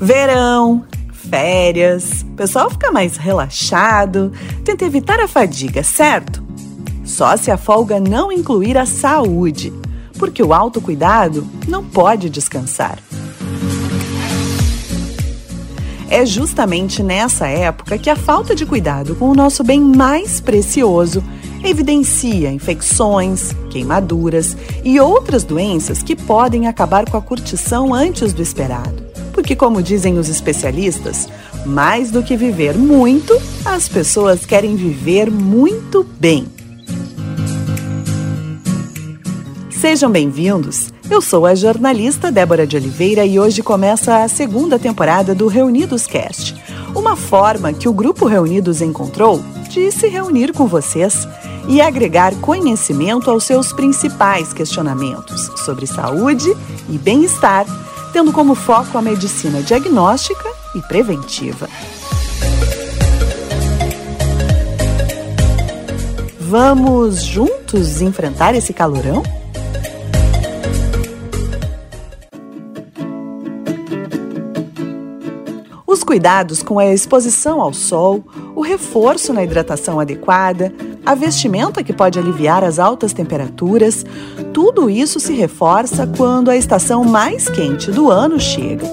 Verão, férias, o pessoal fica mais relaxado, tenta evitar a fadiga, certo? Só se a folga não incluir a saúde, porque o autocuidado não pode descansar. É justamente nessa época que a falta de cuidado com o nosso bem mais precioso evidencia infecções, queimaduras e outras doenças que podem acabar com a curtição antes do esperado. Porque, como dizem os especialistas, mais do que viver muito, as pessoas querem viver muito bem. Sejam bem-vindos! Eu sou a jornalista Débora de Oliveira e hoje começa a segunda temporada do Reunidos Cast, uma forma que o Grupo Reunidos encontrou de se reunir com vocês e agregar conhecimento aos seus principais questionamentos sobre saúde e bem-estar, tendo como foco a medicina diagnóstica e preventiva. Vamos juntos enfrentar esse calorão? Os cuidados com a exposição ao sol, o reforço na hidratação adequada, a vestimenta que pode aliviar as altas temperaturas, tudo isso se reforça quando a estação mais quente do ano chega.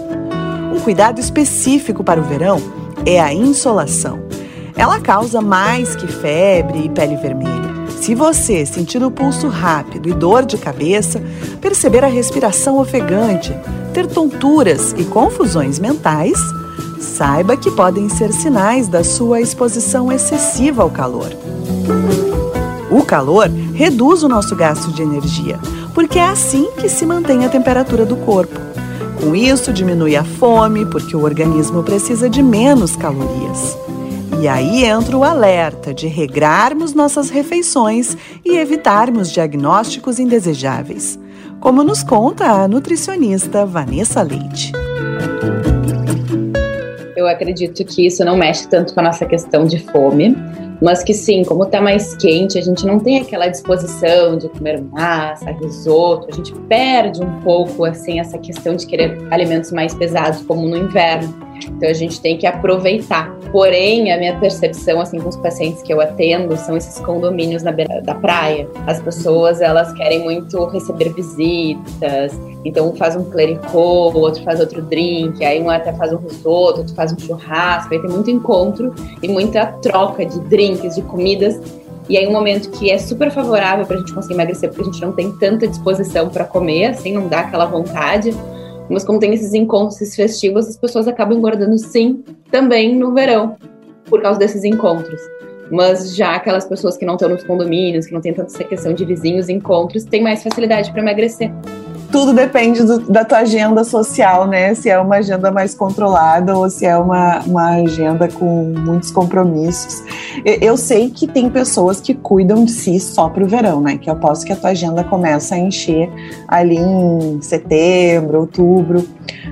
Um cuidado específico para o verão é a insolação. Ela causa mais que febre e pele vermelha. Se você sentir o pulso rápido e dor de cabeça, perceber a respiração ofegante, ter tonturas e confusões mentais, saiba que podem ser sinais da sua exposição excessiva ao calor. O calor reduz o nosso gasto de energia, porque é assim que se mantém a temperatura do corpo. Com isso, diminui a fome, porque o organismo precisa de menos calorias. E aí entra o alerta de regrarmos nossas refeições e evitarmos diagnósticos indesejáveis, como nos conta a nutricionista Vanessa Leite eu acredito que isso não mexe tanto com a nossa questão de fome, mas que sim, como está mais quente, a gente não tem aquela disposição de comer massa, risoto, a gente perde um pouco assim essa questão de querer alimentos mais pesados como no inverno. Então a gente tem que aproveitar. Porém, a minha percepção assim com os pacientes que eu atendo são esses condomínios na beira da praia. As pessoas elas querem muito receber visitas, então um faz um clericot, o outro faz outro drink, aí um até faz um risoto, outro faz um churrasco, aí tem muito encontro e muita troca de drinks, de comidas e aí um momento que é super favorável para a gente conseguir emagrecer, porque a gente não tem tanta disposição para comer, assim, não dá aquela vontade. Mas como tem esses encontros festivos, as pessoas acabam engordando sim, também no verão, por causa desses encontros. Mas já aquelas pessoas que não estão nos condomínios, que não tem tanta essa questão de vizinhos, encontros, têm mais facilidade para emagrecer tudo depende do, da tua agenda social, né? Se é uma agenda mais controlada ou se é uma, uma agenda com muitos compromissos. Eu, eu sei que tem pessoas que cuidam de si só para o verão, né? Que eu posso que a tua agenda começa a encher ali em setembro, outubro.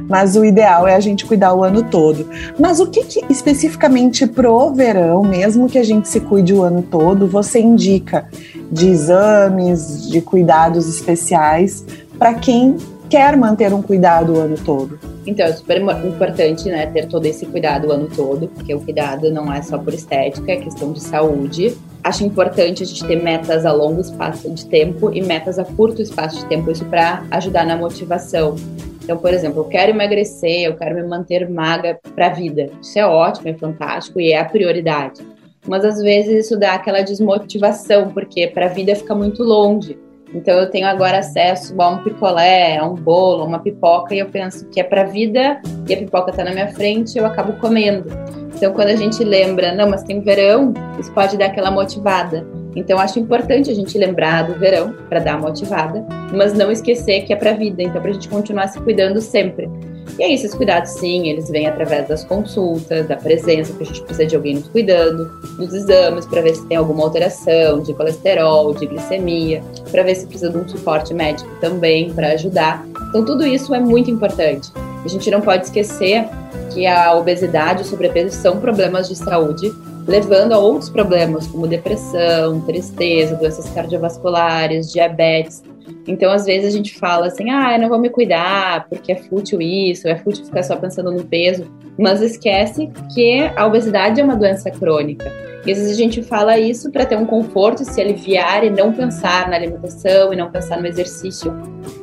Mas o ideal é a gente cuidar o ano todo. Mas o que, que especificamente pro verão, mesmo que a gente se cuide o ano todo, você indica de exames, de cuidados especiais para quem quer manter um cuidado o ano todo. Então, é super importante, né, ter todo esse cuidado o ano todo, porque o cuidado não é só por estética, é questão de saúde. Acho importante a gente ter metas a longo espaço de tempo e metas a curto espaço de tempo, isso para ajudar na motivação. Então, por exemplo, eu quero emagrecer, eu quero me manter magra para a vida. Isso é ótimo, é fantástico e é a prioridade. Mas às vezes isso dá aquela desmotivação, porque para a vida fica muito longe. Então eu tenho agora acesso a um picolé, a um bolo, a uma pipoca e eu penso que é para vida e a pipoca está na minha frente, eu acabo comendo. Então quando a gente lembra, não, mas tem verão, isso pode dar aquela motivada. Então acho importante a gente lembrar do verão para dar motivada, mas não esquecer que é para vida, então para a gente continuar se cuidando sempre. E aí, esses cuidados, sim, eles vêm através das consultas, da presença, que a gente precisa de alguém nos cuidando, dos exames para ver se tem alguma alteração de colesterol, de glicemia, para ver se precisa de um suporte médico também para ajudar. Então, tudo isso é muito importante. A gente não pode esquecer que a obesidade e o sobrepeso são problemas de saúde, levando a outros problemas como depressão, tristeza, doenças cardiovasculares, diabetes. Então, às vezes, a gente fala assim, ah, eu não vou me cuidar, porque é fútil isso, é fútil ficar só pensando no peso, mas esquece que a obesidade é uma doença crônica. E às vezes a gente fala isso para ter um conforto, se aliviar e não pensar na alimentação e não pensar no exercício.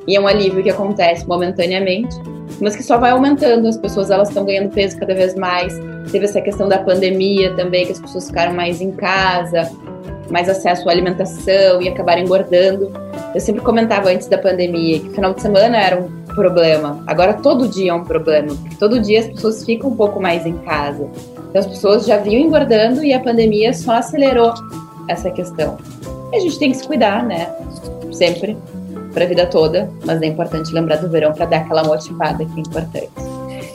E é um alívio que acontece momentaneamente, mas que só vai aumentando. As pessoas elas estão ganhando peso cada vez mais. Teve essa questão da pandemia também, que as pessoas ficaram mais em casa, mais acesso à alimentação e acabaram engordando. Eu sempre comentava antes da pandemia que final de semana era um problema. Agora todo dia é um problema, porque todo dia as pessoas ficam um pouco mais em casa. Então as pessoas já vinham engordando e a pandemia só acelerou essa questão. E a gente tem que se cuidar, né? Sempre, para a vida toda, mas é importante lembrar do verão para dar aquela motivada que é importante.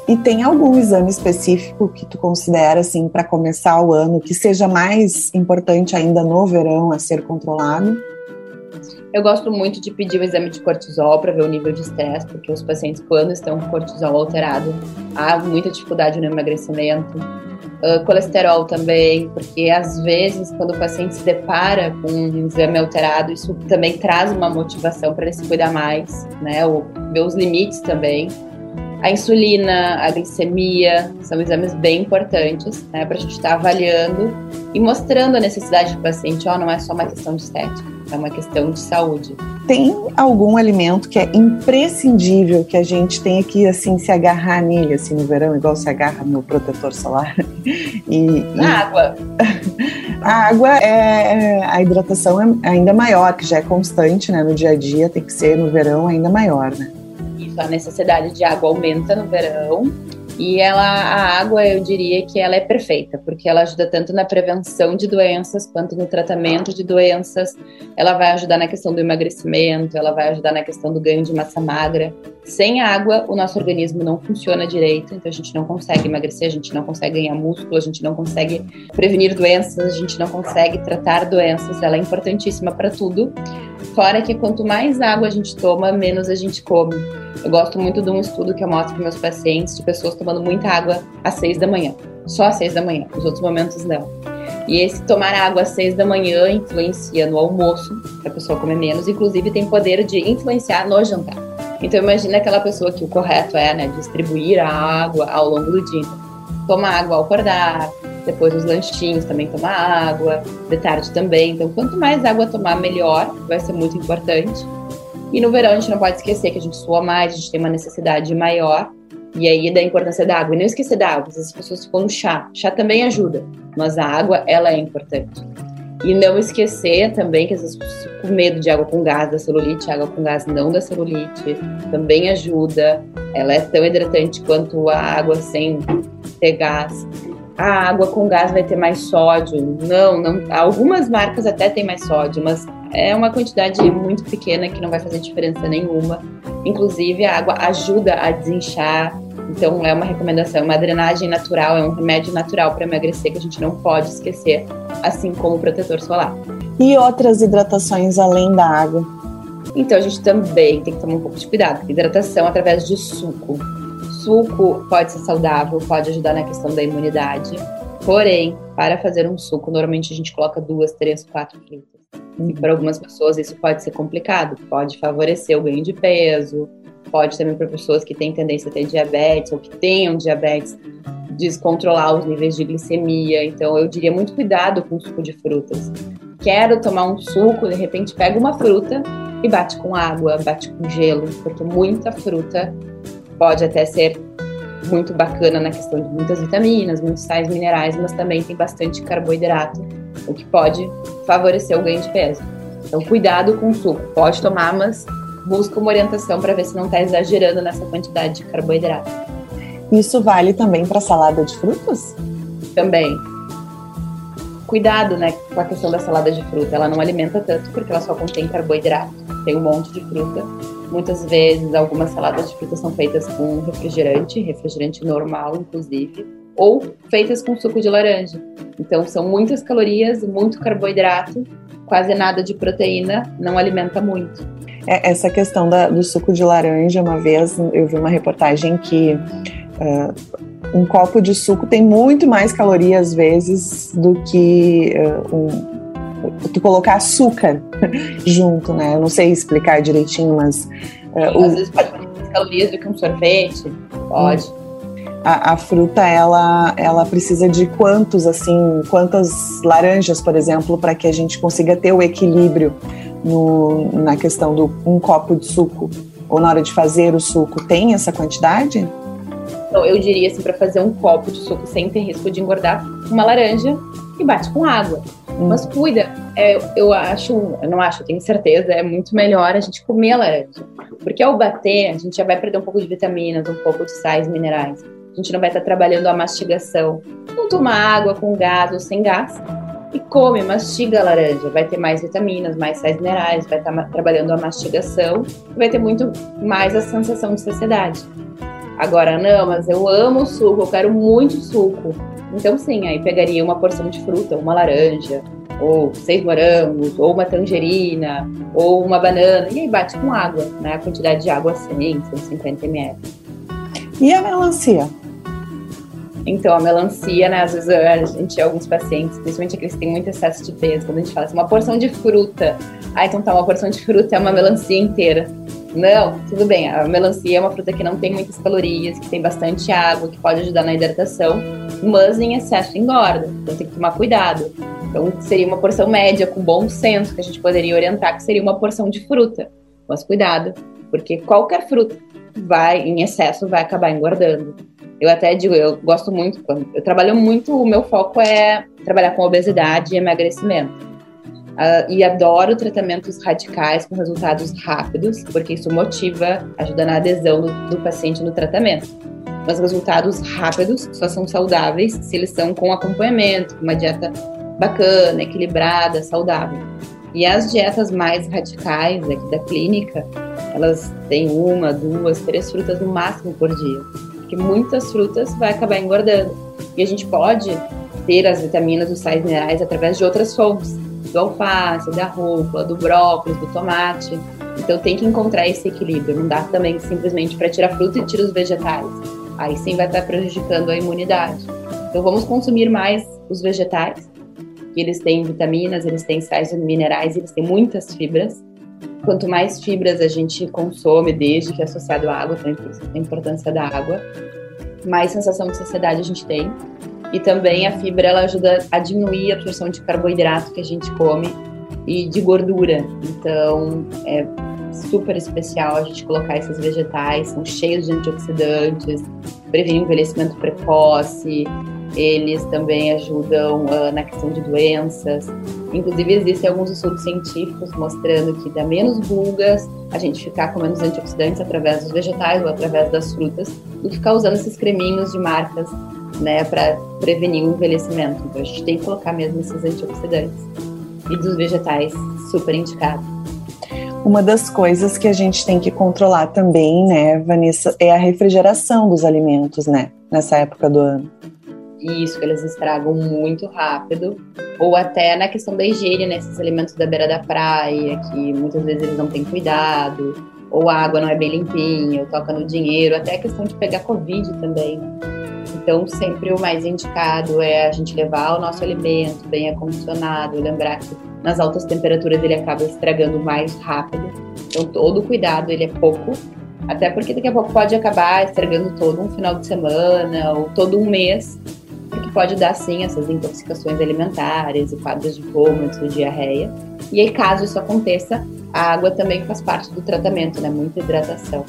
E tem algum exame específico que tu considera assim para começar o ano que seja mais importante ainda no verão a ser controlado? Eu gosto muito de pedir o exame de cortisol para ver o nível de estresse, porque os pacientes, quando estão com cortisol alterado, há muita dificuldade no emagrecimento. Uh, colesterol também, porque às vezes, quando o paciente se depara com um exame alterado, isso também traz uma motivação para ele se cuidar mais, né? Ou ver os limites também. A insulina, a glicemia, são exames bem importantes, né? Para a gente estar tá avaliando e mostrando a necessidade do paciente, ó, oh, não é só uma questão de estética é uma questão de saúde. Tem algum alimento que é imprescindível que a gente tenha que assim se agarrar nele assim no verão, igual se agarra no protetor solar? E, e... água. A água é a hidratação é ainda maior, que já é constante, né, no dia a dia, tem que ser no verão ainda maior, né? A necessidade de água aumenta no verão e ela, a água, eu diria que ela é perfeita, porque ela ajuda tanto na prevenção de doenças quanto no tratamento de doenças. Ela vai ajudar na questão do emagrecimento, ela vai ajudar na questão do ganho de massa magra. Sem água, o nosso organismo não funciona direito, então a gente não consegue emagrecer, a gente não consegue ganhar músculo, a gente não consegue prevenir doenças, a gente não consegue tratar doenças. Ela é importantíssima para tudo. Fora que quanto mais água a gente toma, menos a gente come. Eu gosto muito de um estudo que eu mostro para meus pacientes de pessoas tomando muita água às seis da manhã. Só às seis da manhã, os outros momentos não. E esse tomar água às seis da manhã influencia no almoço, para a pessoa comer menos, inclusive tem poder de influenciar no jantar. Então imagina aquela pessoa que o correto é, né, distribuir a água ao longo do dia. Toma água ao acordar, depois os lanchinhos também tomar água, de tarde também. Então quanto mais água tomar, melhor, vai ser muito importante. E no verão a gente não pode esquecer que a gente sua mais, a gente tem uma necessidade maior. E aí da importância da água. E não esquecer da água, as pessoas ficam no chá. Chá também ajuda, mas a água, ela é importante. E não esquecer também que as pessoas ficam com medo de água com gás da celulite, água com gás não da celulite, também ajuda. Ela é tão hidratante quanto a água sem ter gás. A água com gás vai ter mais sódio. Não, não. Algumas marcas até têm mais sódio, mas é uma quantidade muito pequena que não vai fazer diferença nenhuma. Inclusive, a água ajuda a desinchar. Então, é uma recomendação, uma drenagem natural, é um remédio natural para emagrecer que a gente não pode esquecer, assim como o protetor solar. E outras hidratações além da água? Então, a gente também tem que tomar um pouco de cuidado. Hidratação através de suco. Suco pode ser saudável, pode ajudar na questão da imunidade. Porém, para fazer um suco, normalmente a gente coloca duas, três, quatro frutas. E para algumas pessoas isso pode ser complicado, pode favorecer o ganho de peso, pode também para pessoas que têm tendência a ter diabetes ou que tenham diabetes descontrolar os níveis de glicemia. Então eu diria muito cuidado com o suco de frutas. Quero tomar um suco, de repente pega uma fruta e bate com água, bate com gelo, porque muita fruta pode até ser muito bacana na questão de muitas vitaminas, muitos sais minerais, mas também tem bastante carboidrato, o que pode favorecer o ganho de peso. Então, cuidado com o suco. Pode tomar, mas busca uma orientação para ver se não está exagerando nessa quantidade de carboidrato. Isso vale também para salada de frutas? Também. Cuidado, né, com a questão da salada de fruta. Ela não alimenta tanto porque ela só contém carboidrato. Tem um monte de fruta Muitas vezes, algumas saladas de frutas são feitas com refrigerante, refrigerante normal, inclusive, ou feitas com suco de laranja. Então, são muitas calorias, muito carboidrato, quase nada de proteína, não alimenta muito. É, essa questão da, do suco de laranja, uma vez eu vi uma reportagem que uh, um copo de suco tem muito mais calorias, às vezes, do que uh, um tu colocar açúcar junto, né? Eu não sei explicar direitinho, mas. Uh, Às o... vezes pode ter mais calorias do que um sorvete, pode. A, a, fruta ela, ela precisa de quantos assim quantas laranjas por exemplo para que a gente consiga ter o equilíbrio no, na questão do um copo de suco ou na hora de fazer o suco tem essa quantidade então, eu diria assim, para fazer um copo de suco sem ter risco de engordar, uma laranja e bate com água. Hum. Mas cuida, é, eu acho, eu não acho, eu tenho certeza, é muito melhor a gente comer a laranja. Porque ao bater, a gente já vai perder um pouco de vitaminas, um pouco de sais minerais. A gente não vai estar trabalhando a mastigação. Não toma água com gás ou sem gás. E come, mastiga a laranja. Vai ter mais vitaminas, mais sais minerais, vai estar trabalhando a mastigação. Vai ter muito mais a sensação de saciedade. Agora, não, mas eu amo suco, eu quero muito suco. Então, sim, aí pegaria uma porção de fruta, uma laranja, ou seis morangos, ou uma tangerina, ou uma banana, e aí bate com água, né? A quantidade de água 100, 150 ml. E a melancia? Então, a melancia, né, às vezes a gente, alguns pacientes, principalmente aqueles que têm muito excesso de peso, quando a gente fala assim, uma porção de fruta, ah, então tá, uma porção de fruta é uma melancia inteira. Não, tudo bem. A melancia é uma fruta que não tem muitas calorias, que tem bastante água, que pode ajudar na hidratação, mas em excesso engorda. Então tem que tomar cuidado. Então seria uma porção média, com bom senso, que a gente poderia orientar, que seria uma porção de fruta. Mas cuidado, porque qualquer fruta vai em excesso vai acabar engordando. Eu até digo, eu gosto muito, eu trabalho muito, o meu foco é trabalhar com obesidade e emagrecimento. Uh, e adoro tratamentos radicais com resultados rápidos, porque isso motiva, ajuda na adesão do, do paciente no tratamento. Mas resultados rápidos só são saudáveis se eles são com acompanhamento, com uma dieta bacana, equilibrada, saudável. E as dietas mais radicais aqui da clínica, elas têm uma, duas, três frutas no máximo por dia. Porque muitas frutas vai acabar engordando. E a gente pode ter as vitaminas, os sais minerais através de outras fontes do alface, da rúcula, do brócolis, do tomate. Então tem que encontrar esse equilíbrio. Não dá também simplesmente para tirar fruta e tirar os vegetais. Aí sim vai estar prejudicando a imunidade. Então vamos consumir mais os vegetais, que eles têm vitaminas, eles têm sais minerais, eles têm muitas fibras. Quanto mais fibras a gente consome, desde que é associado à água, a importância da água, mais sensação de saciedade a gente tem. E também a fibra ela ajuda a diminuir a absorção de carboidrato que a gente come e de gordura. Então é super especial a gente colocar esses vegetais, são cheios de antioxidantes, previnem envelhecimento precoce, eles também ajudam uh, na questão de doenças. Inclusive, existem alguns estudos científicos mostrando que dá menos rugas a gente ficar comendo os antioxidantes através dos vegetais ou através das frutas do que ficar usando esses creminhos de marcas né, para prevenir o envelhecimento. Então a gente tem que colocar mesmo esses antioxidantes. E dos vegetais, super indicado. Uma das coisas que a gente tem que controlar também, né, Vanessa, é a refrigeração dos alimentos, né, nessa época do ano. Isso, que eles estragam muito rápido. Ou até na questão da higiene, nesses né, alimentos da beira da praia, que muitas vezes eles não têm cuidado, ou a água não é bem limpinha, ou toca no dinheiro, até a questão de pegar Covid também. Então, sempre o mais indicado é a gente levar o nosso alimento bem acondicionado, lembrar que nas altas temperaturas ele acaba estragando mais rápido. Então, todo cuidado ele é pouco, até porque daqui a pouco pode acabar estragando todo um final de semana ou todo um mês, porque pode dar sim essas intoxicações alimentares e quadros de vômito, diarreia. E aí, caso isso aconteça, a água também faz parte do tratamento, né? Muita hidratação.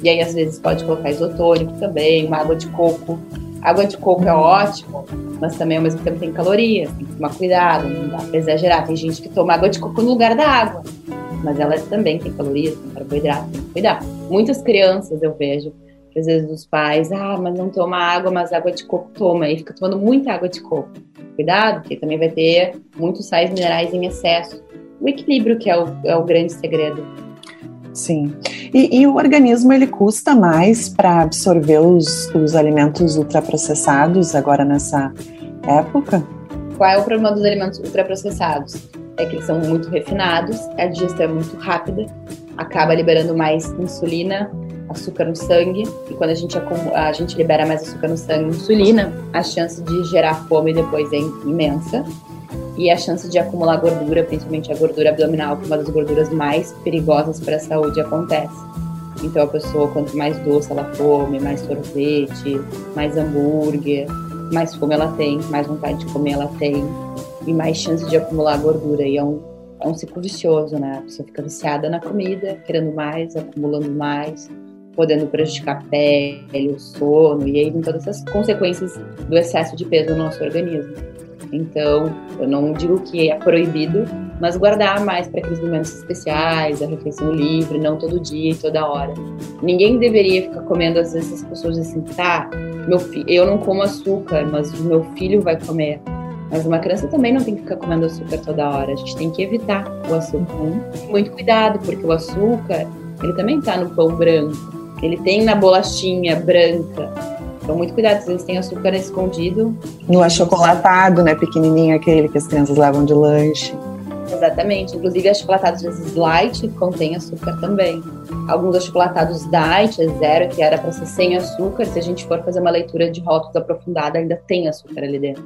E aí, às vezes, pode colocar isotônico também, uma água de coco Água de coco é ótimo, mas também ao mesmo tempo tem calorias, tem que tomar cuidado, não dá pra exagerar. Tem gente que toma água de coco no lugar da água, mas ela também tem calorias, tem carboidrato, tem que cuidar. Muitas crianças eu vejo, que às vezes os pais, ah, mas não toma água, mas água de coco toma, e fica tomando muita água de coco. Cuidado, porque também vai ter muitos sais minerais em excesso. O equilíbrio que é o, é o grande segredo. Sim. E, e, o organismo ele custa mais para absorver os, os alimentos ultraprocessados agora nessa época? Qual é o problema dos alimentos ultraprocessados? É que eles são muito refinados, a digestão é muito rápida, acaba liberando mais insulina, açúcar no sangue, e quando a gente, a gente libera mais açúcar no sangue insulina, a chance de gerar fome depois é imensa. E a chance de acumular gordura, principalmente a gordura abdominal, que é uma das gorduras mais perigosas para a saúde, acontece. Então a pessoa, quanto mais doce ela come, mais sorvete, mais hambúrguer, mais fome ela tem, mais vontade de comer ela tem e mais chance de acumular gordura. E é um, é um ciclo vicioso, né? A pessoa fica viciada na comida, querendo mais, acumulando mais, podendo prejudicar a pele, o sono, e aí vem todas essas consequências do excesso de peso no nosso organismo. Então, eu não digo que é proibido, mas guardar mais para aqueles momentos especiais, a refeição livre, não todo dia e toda hora. Ninguém deveria ficar comendo, às vezes as pessoas dizem assim, tá, meu eu não como açúcar, mas o meu filho vai comer. Mas uma criança também não tem que ficar comendo açúcar toda hora. A gente tem que evitar o açúcar. Muito cuidado, porque o açúcar, ele também está no pão branco. Ele tem na bolachinha branca. Então, muito cuidado, às vezes tem açúcar escondido. No achocolatado, né? Pequenininho, aquele que as crianças levam de lanche. Exatamente. Inclusive, achocolatados às vezes light contém açúcar também. Alguns achocolatados diet, é zero, que era para ser sem açúcar. Se a gente for fazer uma leitura de rótulos aprofundada, ainda tem açúcar ali dentro.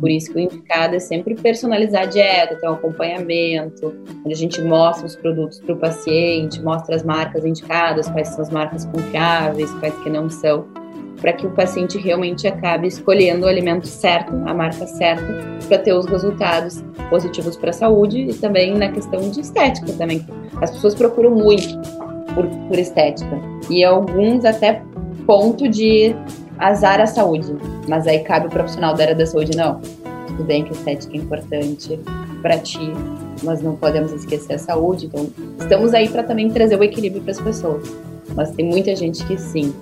Por isso que o indicado é sempre personalizar a dieta, ter um acompanhamento, onde a gente mostra os produtos para o paciente, mostra as marcas indicadas, quais são as marcas confiáveis, quais que não são, para que o paciente realmente acabe escolhendo o alimento certo, a marca certa, para ter os resultados positivos para a saúde e também na questão de estética também. As pessoas procuram muito por, por estética e alguns até ponto de azar a saúde, mas aí cabe o profissional da área da saúde, não. Tudo bem que a estética é importante para ti, mas não podemos esquecer a saúde. Então, estamos aí para também trazer o equilíbrio para as pessoas. Mas tem muita gente que sim,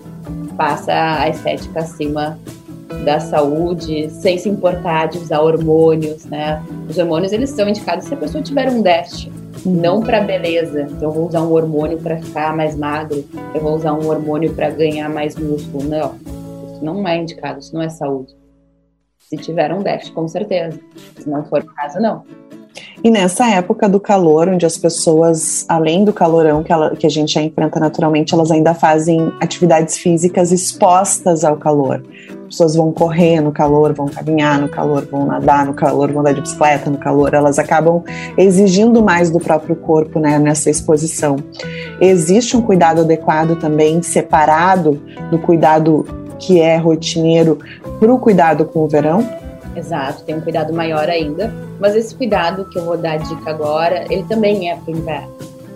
passa a estética acima da saúde, sem se importar de usar hormônios, né? Os hormônios eles são indicados se a pessoa tiver um déficit, não para beleza. Então eu vou usar um hormônio para ficar mais magro, eu vou usar um hormônio para ganhar mais músculo, não não é indicado, isso não é saúde. Se tiver um déficit, com certeza. Se não for o caso, não. E nessa época do calor, onde as pessoas, além do calorão que, ela, que a gente já enfrenta naturalmente, elas ainda fazem atividades físicas expostas ao calor. As pessoas vão correr no calor, vão caminhar no calor, vão nadar no calor, vão andar de bicicleta no calor. Elas acabam exigindo mais do próprio corpo né, nessa exposição. Existe um cuidado adequado também, separado do cuidado que é rotineiro para o cuidado com o verão? Exato, tem um cuidado maior ainda. Mas esse cuidado que eu vou dar dica agora, ele também é para o inverno.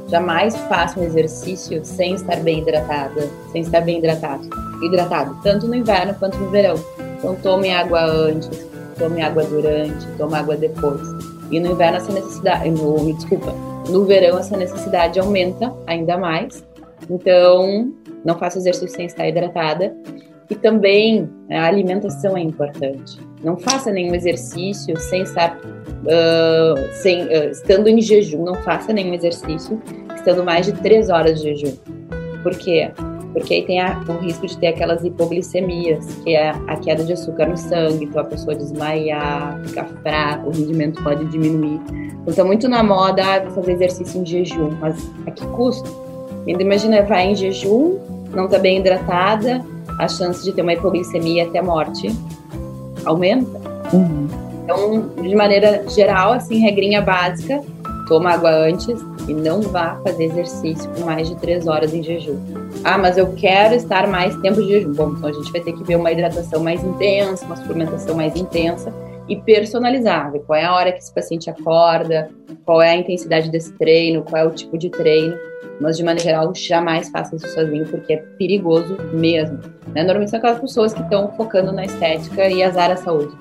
Jamais faça um exercício sem estar bem hidratada, sem estar bem hidratado. Hidratado, tanto no inverno quanto no verão. Então tome água antes, tome água durante, tome água depois. E no inverno essa necessidade, no, desculpa, no verão essa necessidade aumenta ainda mais. Então, não faça exercício sem estar hidratada. E também a alimentação é importante. Não faça nenhum exercício sem estar uh, sem, uh, estando em jejum. Não faça nenhum exercício estando mais de três horas de jejum. Por quê? Porque aí tem a, o risco de ter aquelas hipoglicemias, que é a queda de açúcar no sangue, então a pessoa desmaiar, ficar fraca, o rendimento pode diminuir. Então tá muito na moda fazer exercício em jejum, mas a que custo? Ainda imagina, vai em jejum, não tá bem hidratada, a chance de ter uma hipoglicemia até morte aumenta. Uhum. Então, de maneira geral, assim, regrinha básica, toma água antes e não vá fazer exercício com mais de três horas em jejum. Ah, mas eu quero estar mais tempo de jejum. Bom, então a gente vai ter que ver uma hidratação mais intensa, uma suplementação mais intensa e personalizar, ver qual é a hora que esse paciente acorda, qual é a intensidade desse treino, qual é o tipo de treino mas de maneira geral, jamais faça isso sozinho, porque é perigoso mesmo. Né? Normalmente são aquelas pessoas que estão focando na estética e azar a saúde.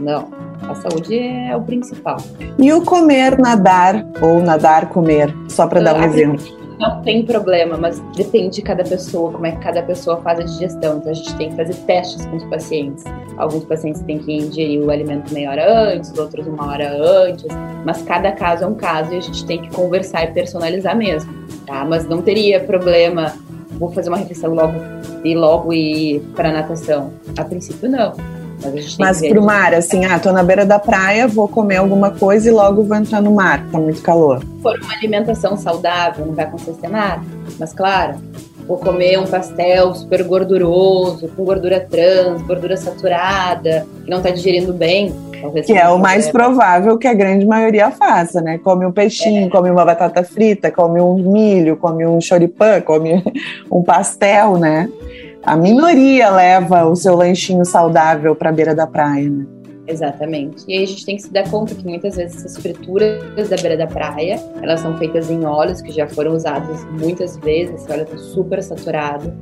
Não, a saúde é o principal. E o comer, nadar, ou nadar, comer, só para dar um exemplo? Não tem problema, mas depende de cada pessoa, como é que cada pessoa faz a digestão. Então a gente tem que fazer testes com os pacientes. Alguns pacientes têm que ingerir o alimento meia hora antes, outros uma hora antes, mas cada caso é um caso e a gente tem que conversar e personalizar mesmo, tá? Mas não teria problema, vou fazer uma refeição logo e logo ir para natação. A princípio não. Mas, Mas pro mar, assim, ah, tô na beira da praia, vou comer alguma coisa e logo vou entrar no mar, tá muito calor. Se for uma alimentação saudável, não vai acontecer nada. Mas claro, vou comer um pastel super gorduroso, com gordura trans, gordura saturada, que não tá digerindo bem. Talvez que é o mais provável que a grande maioria faça, né? Come um peixinho, é. come uma batata frita, come um milho, come um choripã, come um pastel, né? A minoria leva o seu lanchinho saudável para a beira da praia, né? Exatamente. E aí a gente tem que se dar conta que muitas vezes essas frituras da beira da praia, elas são feitas em óleos que já foram usados muitas vezes, esse óleo tá super saturado,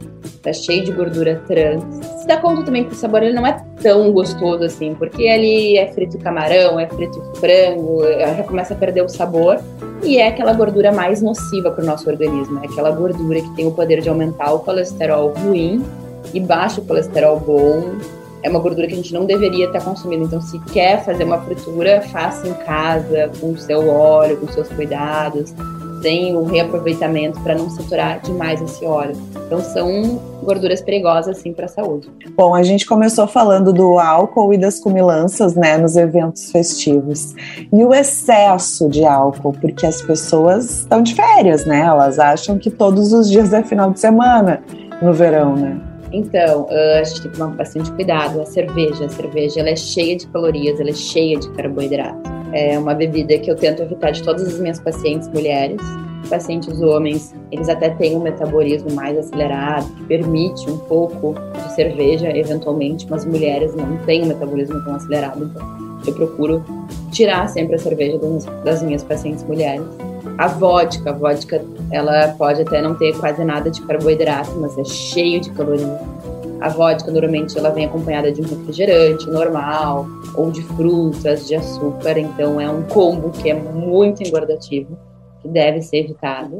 tá cheio de gordura trans. Se dá conta também que o sabor ele não é tão gostoso assim, porque ali é frito camarão, é frito frango, já começa a perder o sabor e é aquela gordura mais nociva para o nosso organismo, é aquela gordura que tem o poder de aumentar o colesterol ruim e baixa o colesterol bom é uma gordura que a gente não deveria estar consumindo. Então, se quer fazer uma fritura, faça em casa, com o seu óleo, com seus cuidados, sem o reaproveitamento para não saturar demais esse óleo. Então, são gorduras perigosas, sim, para a saúde. Bom, a gente começou falando do álcool e das cumilanças, né, nos eventos festivos. E o excesso de álcool, porque as pessoas estão de férias, né? Elas acham que todos os dias é final de semana no verão, né? Então, uh, a gente tem que tomar bastante cuidado. A cerveja, a cerveja, ela é cheia de calorias, ela é cheia de carboidrato. É uma bebida que eu tento evitar de todas as minhas pacientes mulheres. Pacientes homens, eles até têm um metabolismo mais acelerado, que permite um pouco de cerveja, eventualmente, mas mulheres não têm um metabolismo tão acelerado. Então, eu procuro tirar sempre a cerveja das minhas pacientes mulheres. A vodka, a vodka, ela pode até não ter quase nada de carboidrato, mas é cheio de calorias. A vodka normalmente ela vem acompanhada de um refrigerante normal ou de frutas, de açúcar, então é um combo que é muito engordativo, que deve ser evitado.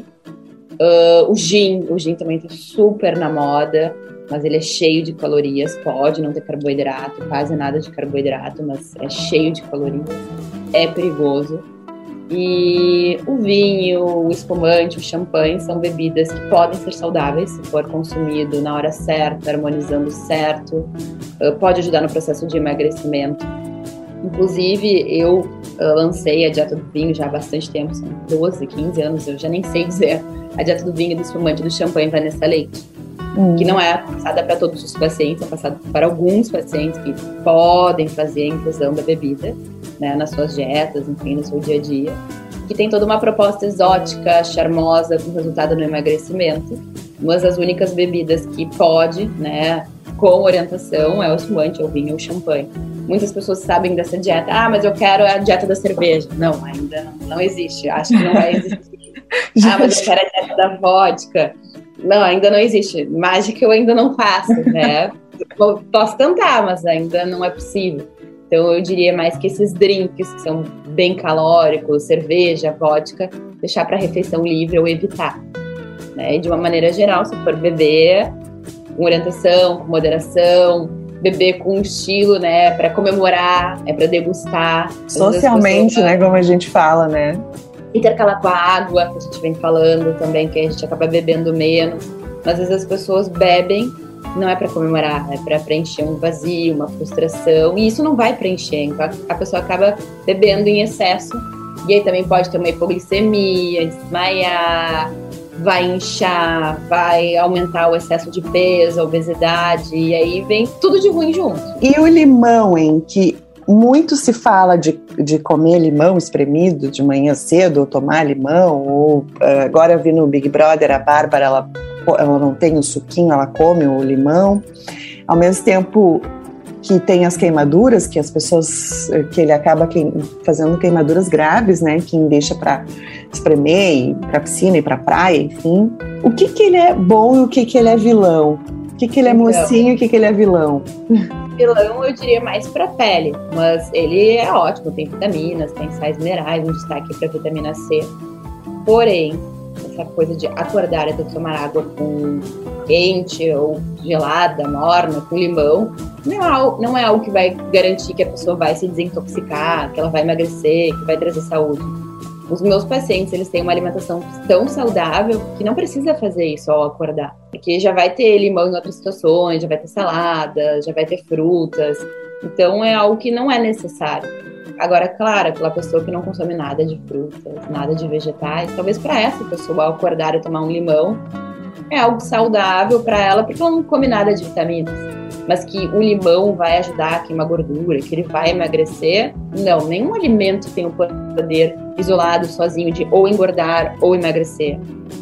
Uh, o gin, o gin também está super na moda, mas ele é cheio de calorias, pode não ter carboidrato, quase nada de carboidrato, mas é cheio de calorias, é perigoso. E o vinho, o espumante, o champanhe são bebidas que podem ser saudáveis se for consumido na hora certa, harmonizando certo, pode ajudar no processo de emagrecimento. Inclusive, eu lancei a dieta do vinho já há bastante tempo, são 12, 15 anos, eu já nem sei dizer a dieta do vinho, do espumante, do champanhe Vanessa Leite. Hum. Que não é passada para todos os pacientes, é passada para alguns pacientes que podem fazer a inclusão da bebida né, nas suas dietas, enfim, no seu dia a dia, que tem toda uma proposta exótica, charmosa, com resultado no emagrecimento. Uma das únicas bebidas que pode, né, com orientação, é o espumante, é o vinho ou o champanhe. Muitas pessoas sabem dessa dieta. Ah, mas eu quero a dieta da cerveja. Não, ainda não, não existe. Acho que não vai existir. ah, mas eu quero a dieta da vodka. Não, ainda não existe. Mágica eu ainda não faço, né? Posso tentar, mas ainda não é possível. Então eu diria mais que esses drinks que são bem calóricos, cerveja, vodka, deixar para refeição livre ou evitar. Né? E de uma maneira geral, se for beber com orientação, com moderação, beber com estilo, né, para comemorar, é para degustar. Socialmente, pessoas, né, como a gente fala, né? Intercalar com a água, que a gente vem falando também, que a gente acaba bebendo menos. Mas às vezes as pessoas bebem não é para comemorar, é para preencher um vazio, uma frustração, e isso não vai preencher, então a pessoa acaba bebendo em excesso, e aí também pode ter uma hipoglicemia, desmaiar, vai inchar, vai aumentar o excesso de peso, obesidade, e aí vem tudo de ruim junto. E o limão, em que muito se fala de, de comer limão espremido de manhã cedo, ou tomar limão, ou eh, agora eu vi no Big Brother a Bárbara, ela ela não tem o suquinho, ela come o limão. Ao mesmo tempo que tem as queimaduras, que as pessoas, que ele acaba fazendo queimaduras graves, né? Que deixa para espremer, para piscina e para praia, enfim. O que que ele é bom e o que que ele é vilão? O que que ele é então, mocinho e o que que ele é vilão? Vilão eu diria mais para pele, mas ele é ótimo, tem vitaminas, tem sais minerais, um destaque para vitamina C. Porém, essa coisa de acordar e tomar água com quente ou gelada, morna, com limão, não é, não é algo que vai garantir que a pessoa vai se desintoxicar, que ela vai emagrecer, que vai trazer saúde. Os meus pacientes, eles têm uma alimentação tão saudável que não precisa fazer isso ao acordar. Porque já vai ter limão em outras situações, já vai ter salada, já vai ter frutas. Então é algo que não é necessário. Agora, claro, aquela pessoa que não consome nada de frutas, nada de vegetais, talvez para essa pessoa ao acordar e tomar um limão é algo saudável para ela, porque ela não come nada de vitaminas. Mas que o limão vai ajudar a queimar gordura, que ele vai emagrecer, não, nenhum alimento tem o poder isolado, sozinho, de ou engordar ou emagrecer.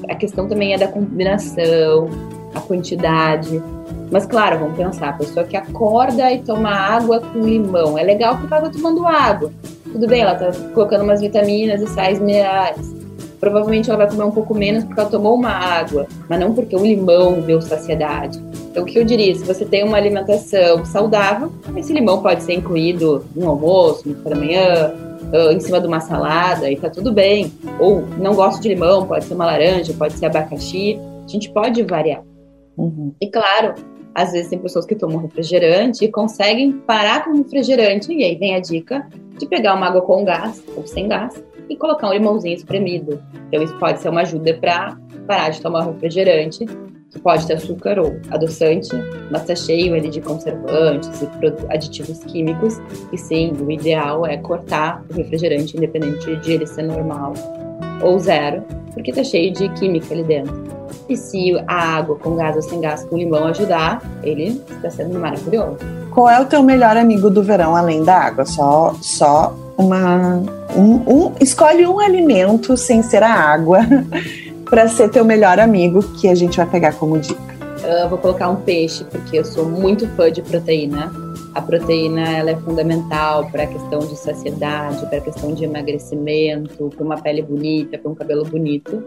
A questão também é da combinação, a quantidade. Mas claro, vamos pensar, a pessoa que acorda e toma água com limão, é legal porque ela está tomando água. Tudo bem, ela está colocando umas vitaminas e sais minerais provavelmente ela vai comer um pouco menos porque ela tomou uma água, mas não porque o limão deu saciedade. Então, o que eu diria, se você tem uma alimentação saudável, esse limão pode ser incluído no almoço, no café da manhã, uh, em cima de uma salada, e tá tudo bem. Ou não gosto de limão, pode ser uma laranja, pode ser abacaxi. A gente pode variar. Uhum. E claro, às vezes tem pessoas que tomam refrigerante e conseguem parar com o refrigerante, e aí vem a dica de pegar uma água com gás ou sem gás e colocar um limãozinho espremido. Então, isso pode ser uma ajuda para parar de tomar refrigerante, que pode ter açúcar ou adoçante, mas está cheio ele de conservantes e aditivos químicos. E sim, o ideal é cortar o refrigerante, independente de ele ser normal ou zero, porque está cheio de química ali dentro. E se a água com gás ou sem gás com limão ajudar, ele está sendo maravilhoso. Qual é o teu melhor amigo do verão além da água? Só, só uma. Um, um, escolhe um alimento sem ser a água para ser teu melhor amigo que a gente vai pegar como dica. Eu vou colocar um peixe porque eu sou muito fã de proteína. A proteína ela é fundamental para a questão de saciedade, para a questão de emagrecimento, para uma pele bonita, para um cabelo bonito.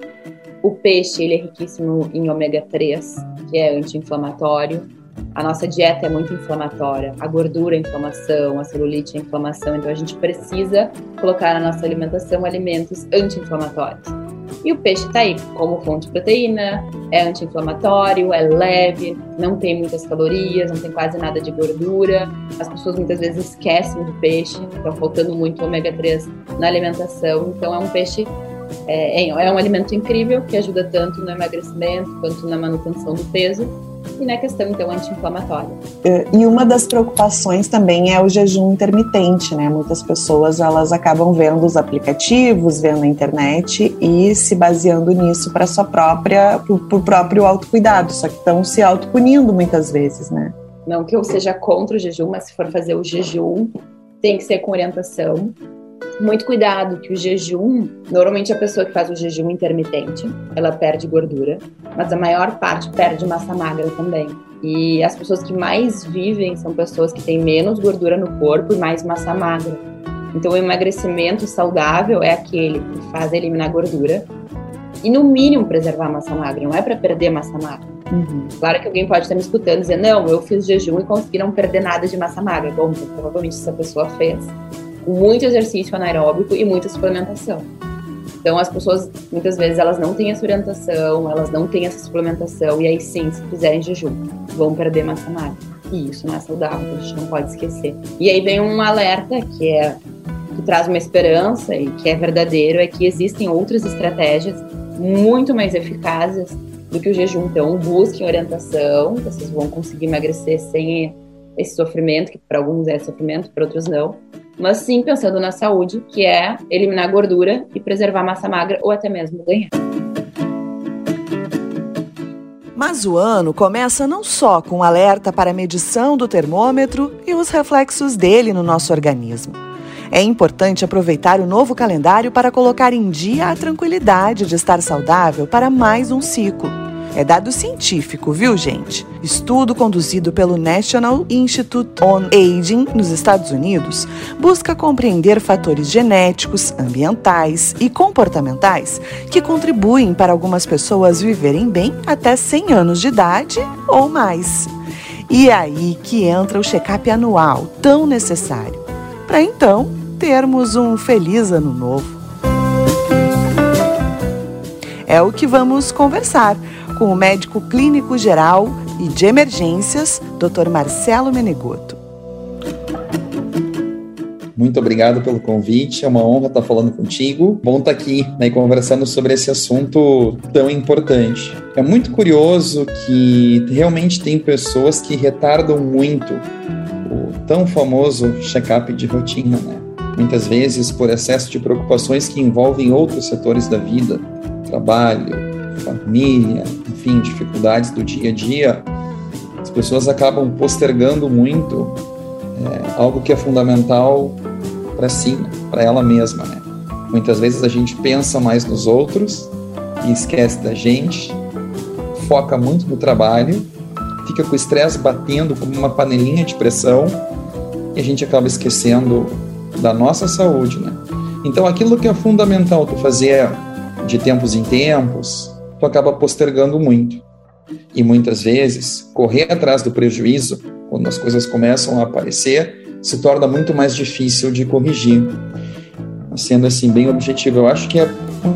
O peixe ele é riquíssimo em ômega 3, que é anti-inflamatório a nossa dieta é muito inflamatória, a gordura é inflamação, a celulite é inflamação, então a gente precisa colocar na nossa alimentação alimentos anti-inflamatórios. E o peixe está aí como fonte de proteína, é anti-inflamatório, é leve, não tem muitas calorias, não tem quase nada de gordura. As pessoas muitas vezes esquecem do peixe, estão faltando muito ômega 3 na alimentação. Então é um peixe, é, é um alimento incrível que ajuda tanto no emagrecimento quanto na manutenção do peso e na questão então anti-inflamatória. É, e uma das preocupações também é o jejum intermitente, né? Muitas pessoas elas acabam vendo os aplicativos, vendo a internet e se baseando nisso para sua própria, para o próprio autocuidado, só que estão se autopunindo muitas vezes, né? Não que eu seja contra o jejum, mas se for fazer o jejum, tem que ser com orientação muito cuidado que o jejum, normalmente a pessoa que faz o jejum intermitente, ela perde gordura, mas a maior parte perde massa magra também. E as pessoas que mais vivem são pessoas que têm menos gordura no corpo e mais massa magra. Então o emagrecimento saudável é aquele que faz eliminar gordura e no mínimo preservar a massa magra, não é para perder massa magra. Uhum. Claro que alguém pode estar me escutando e dizer, não, eu fiz jejum e consegui não perder nada de massa magra. Bom, provavelmente essa pessoa fez muito exercício anaeróbico e muita suplementação. Então as pessoas muitas vezes elas não têm essa orientação, elas não têm essa suplementação e aí sim, se fizerem jejum, vão perder massa magra. E isso não é saudável, a gente não pode esquecer. E aí vem um alerta que é que traz uma esperança e que é verdadeiro, é que existem outras estratégias muito mais eficazes do que o jejum. Então, busquem orientação, vocês vão conseguir emagrecer sem esse sofrimento, que para alguns é sofrimento, para outros não mas sim pensando na saúde, que é eliminar gordura e preservar massa magra ou até mesmo ganhar. Mas o ano começa não só com um alerta para a medição do termômetro e os reflexos dele no nosso organismo. É importante aproveitar o novo calendário para colocar em dia a tranquilidade de estar saudável para mais um ciclo. É dado científico, viu, gente? Estudo conduzido pelo National Institute on Aging nos Estados Unidos busca compreender fatores genéticos, ambientais e comportamentais que contribuem para algumas pessoas viverem bem até 100 anos de idade ou mais. E é aí que entra o check-up anual, tão necessário, para então termos um feliz ano novo. É o que vamos conversar com o médico clínico geral e de emergências, Dr. Marcelo Menegoto. Muito obrigado pelo convite, é uma honra estar falando contigo. Bom estar aqui né, conversando sobre esse assunto tão importante. É muito curioso que realmente tem pessoas que retardam muito o tão famoso check-up de rotina, né? Muitas vezes por excesso de preocupações que envolvem outros setores da vida, trabalho, família, enfim, dificuldades do dia a dia, as pessoas acabam postergando muito é, algo que é fundamental para si, para ela mesma, né? Muitas vezes a gente pensa mais nos outros e esquece da gente, foca muito no trabalho, fica com o estresse batendo como uma panelinha de pressão e a gente acaba esquecendo da nossa saúde, né? Então aquilo que é fundamental tu fazer de tempos em tempos, tu acaba postergando muito. E muitas vezes, correr atrás do prejuízo, quando as coisas começam a aparecer, se torna muito mais difícil de corrigir. Sendo assim, bem objetivo, eu acho que é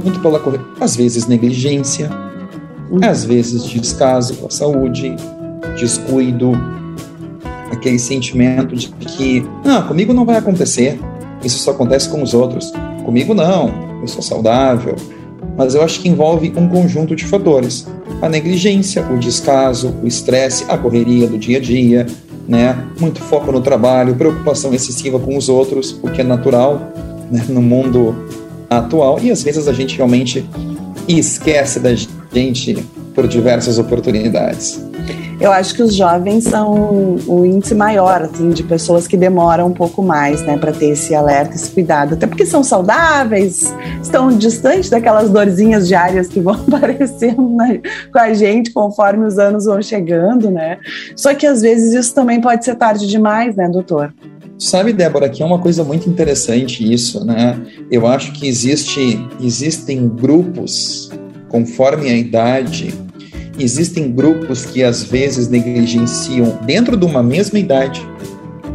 muito pela às vezes negligência, às vezes descaso com a saúde, descuido, aquele sentimento de que, ah, comigo não vai acontecer, isso só acontece com os outros. Comigo não, eu sou saudável. Mas eu acho que envolve um conjunto de fatores: a negligência, o descaso, o estresse, a correria do dia a dia, né? Muito foco no trabalho, preocupação excessiva com os outros, o que é natural né? no mundo atual. E às vezes a gente realmente esquece da gente por diversas oportunidades. Eu acho que os jovens são o índice maior, assim, de pessoas que demoram um pouco mais, né, para ter esse alerta, esse cuidado. Até porque são saudáveis, estão distantes daquelas dorzinhas diárias que vão aparecendo né, com a gente conforme os anos vão chegando, né? Só que às vezes isso também pode ser tarde demais, né, doutor? Sabe, Débora, que é uma coisa muito interessante isso, né? Eu acho que existe, existem grupos, conforme a idade, existem grupos que às vezes negligenciam dentro de uma mesma idade,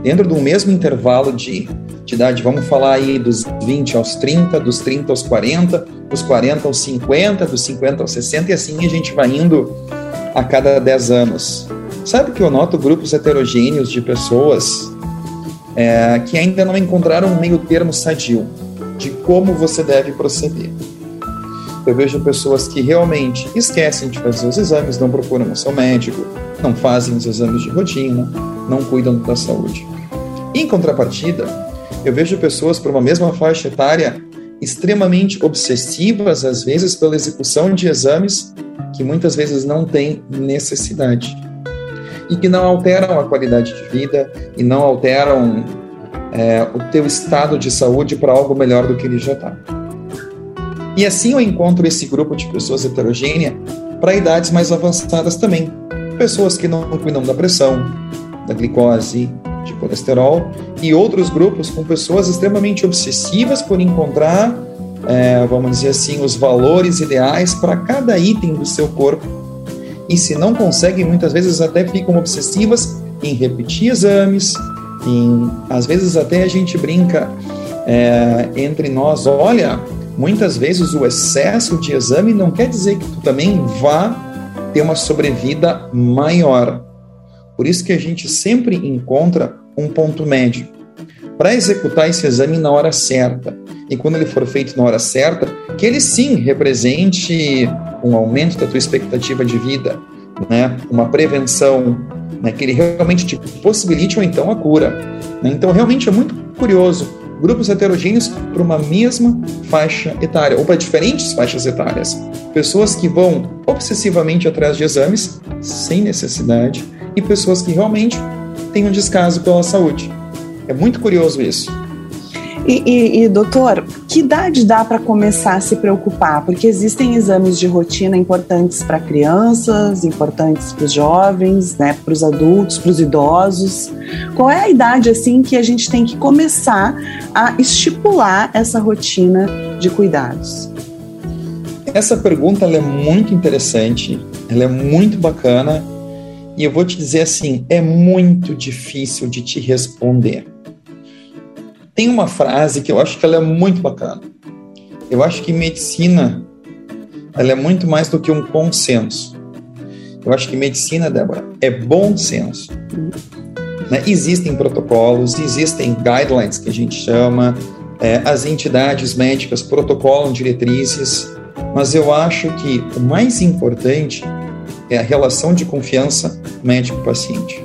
dentro de um mesmo intervalo de, de idade, vamos falar aí dos 20 aos 30, dos 30 aos 40, dos 40 aos 50, dos 50 aos 60 e assim a gente vai indo a cada 10 anos. Sabe que eu noto grupos heterogêneos de pessoas é, que ainda não encontraram um meio termo sadio de como você deve proceder. Eu vejo pessoas que realmente esquecem de fazer os exames, não procuram o seu médico, não fazem os exames de rotina, não cuidam da saúde. Em contrapartida, eu vejo pessoas por uma mesma faixa etária extremamente obsessivas, às vezes, pela execução de exames que muitas vezes não têm necessidade e que não alteram a qualidade de vida e não alteram é, o teu estado de saúde para algo melhor do que ele já está. E assim eu encontro esse grupo de pessoas heterogênea para idades mais avançadas também. Pessoas que não cuidam da pressão, da glicose, de colesterol, e outros grupos com pessoas extremamente obsessivas por encontrar, é, vamos dizer assim, os valores ideais para cada item do seu corpo. E se não conseguem, muitas vezes até ficam obsessivas em repetir exames, em, às vezes até a gente brinca é, entre nós, olha, muitas vezes o excesso de exame não quer dizer que tu também vá ter uma sobrevida maior. Por isso que a gente sempre encontra um ponto médio para executar esse exame na hora certa. E quando ele for feito na hora certa, que ele sim represente um aumento da tua expectativa de vida, né? uma prevenção, né? que ele realmente te possibilite ou então a cura. Né? Então, realmente é muito curioso grupos heterogêneos para uma mesma faixa etária, ou para diferentes faixas etárias. Pessoas que vão obsessivamente atrás de exames, sem necessidade, e pessoas que realmente têm um descaso pela saúde. É muito curioso isso. E, e, e, doutor, que idade dá para começar a se preocupar? Porque existem exames de rotina importantes para crianças, importantes para os jovens, né, para os adultos, para os idosos. Qual é a idade assim que a gente tem que começar a estipular essa rotina de cuidados? Essa pergunta é muito interessante, ela é muito bacana e eu vou te dizer assim, é muito difícil de te responder tem uma frase que eu acho que ela é muito bacana. Eu acho que medicina ela é muito mais do que um consenso. Eu acho que medicina, Débora, é bom senso. Né? Existem protocolos, existem guidelines que a gente chama, é, as entidades médicas protocolam diretrizes, mas eu acho que o mais importante é a relação de confiança médico-paciente.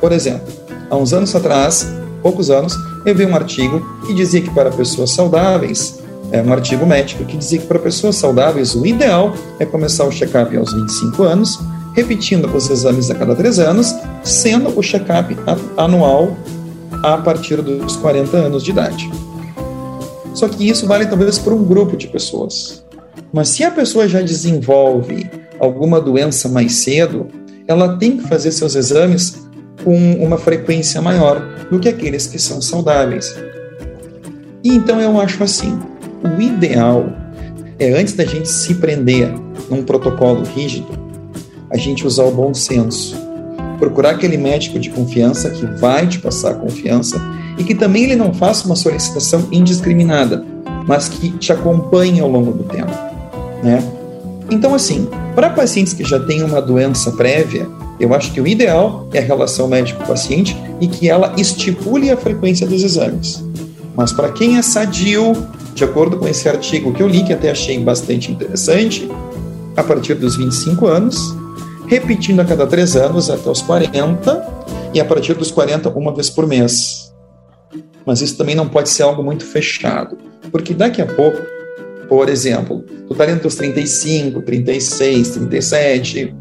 Por exemplo, há uns anos atrás, poucos anos, eu vi um artigo que dizia que para pessoas saudáveis, é um artigo médico que dizia que para pessoas saudáveis o ideal é começar o check-up aos 25 anos, repetindo os exames a cada três anos, sendo o check-up anual a partir dos 40 anos de idade. Só que isso vale talvez para um grupo de pessoas. Mas se a pessoa já desenvolve alguma doença mais cedo, ela tem que fazer seus exames com uma frequência maior do que aqueles que são saudáveis. E então eu acho assim: o ideal é antes da gente se prender num protocolo rígido, a gente usar o bom senso. Procurar aquele médico de confiança que vai te passar confiança e que também ele não faça uma solicitação indiscriminada, mas que te acompanhe ao longo do tempo, né? Então assim, para pacientes que já têm uma doença prévia, eu acho que o ideal é a relação médico-paciente e que ela estipule a frequência dos exames. Mas para quem é sadio, de acordo com esse artigo que eu li, que até achei bastante interessante, a partir dos 25 anos, repetindo a cada três anos até os 40, e a partir dos 40, uma vez por mês. Mas isso também não pode ser algo muito fechado, porque daqui a pouco, por exemplo, tu tá entre os 35, 36, 37,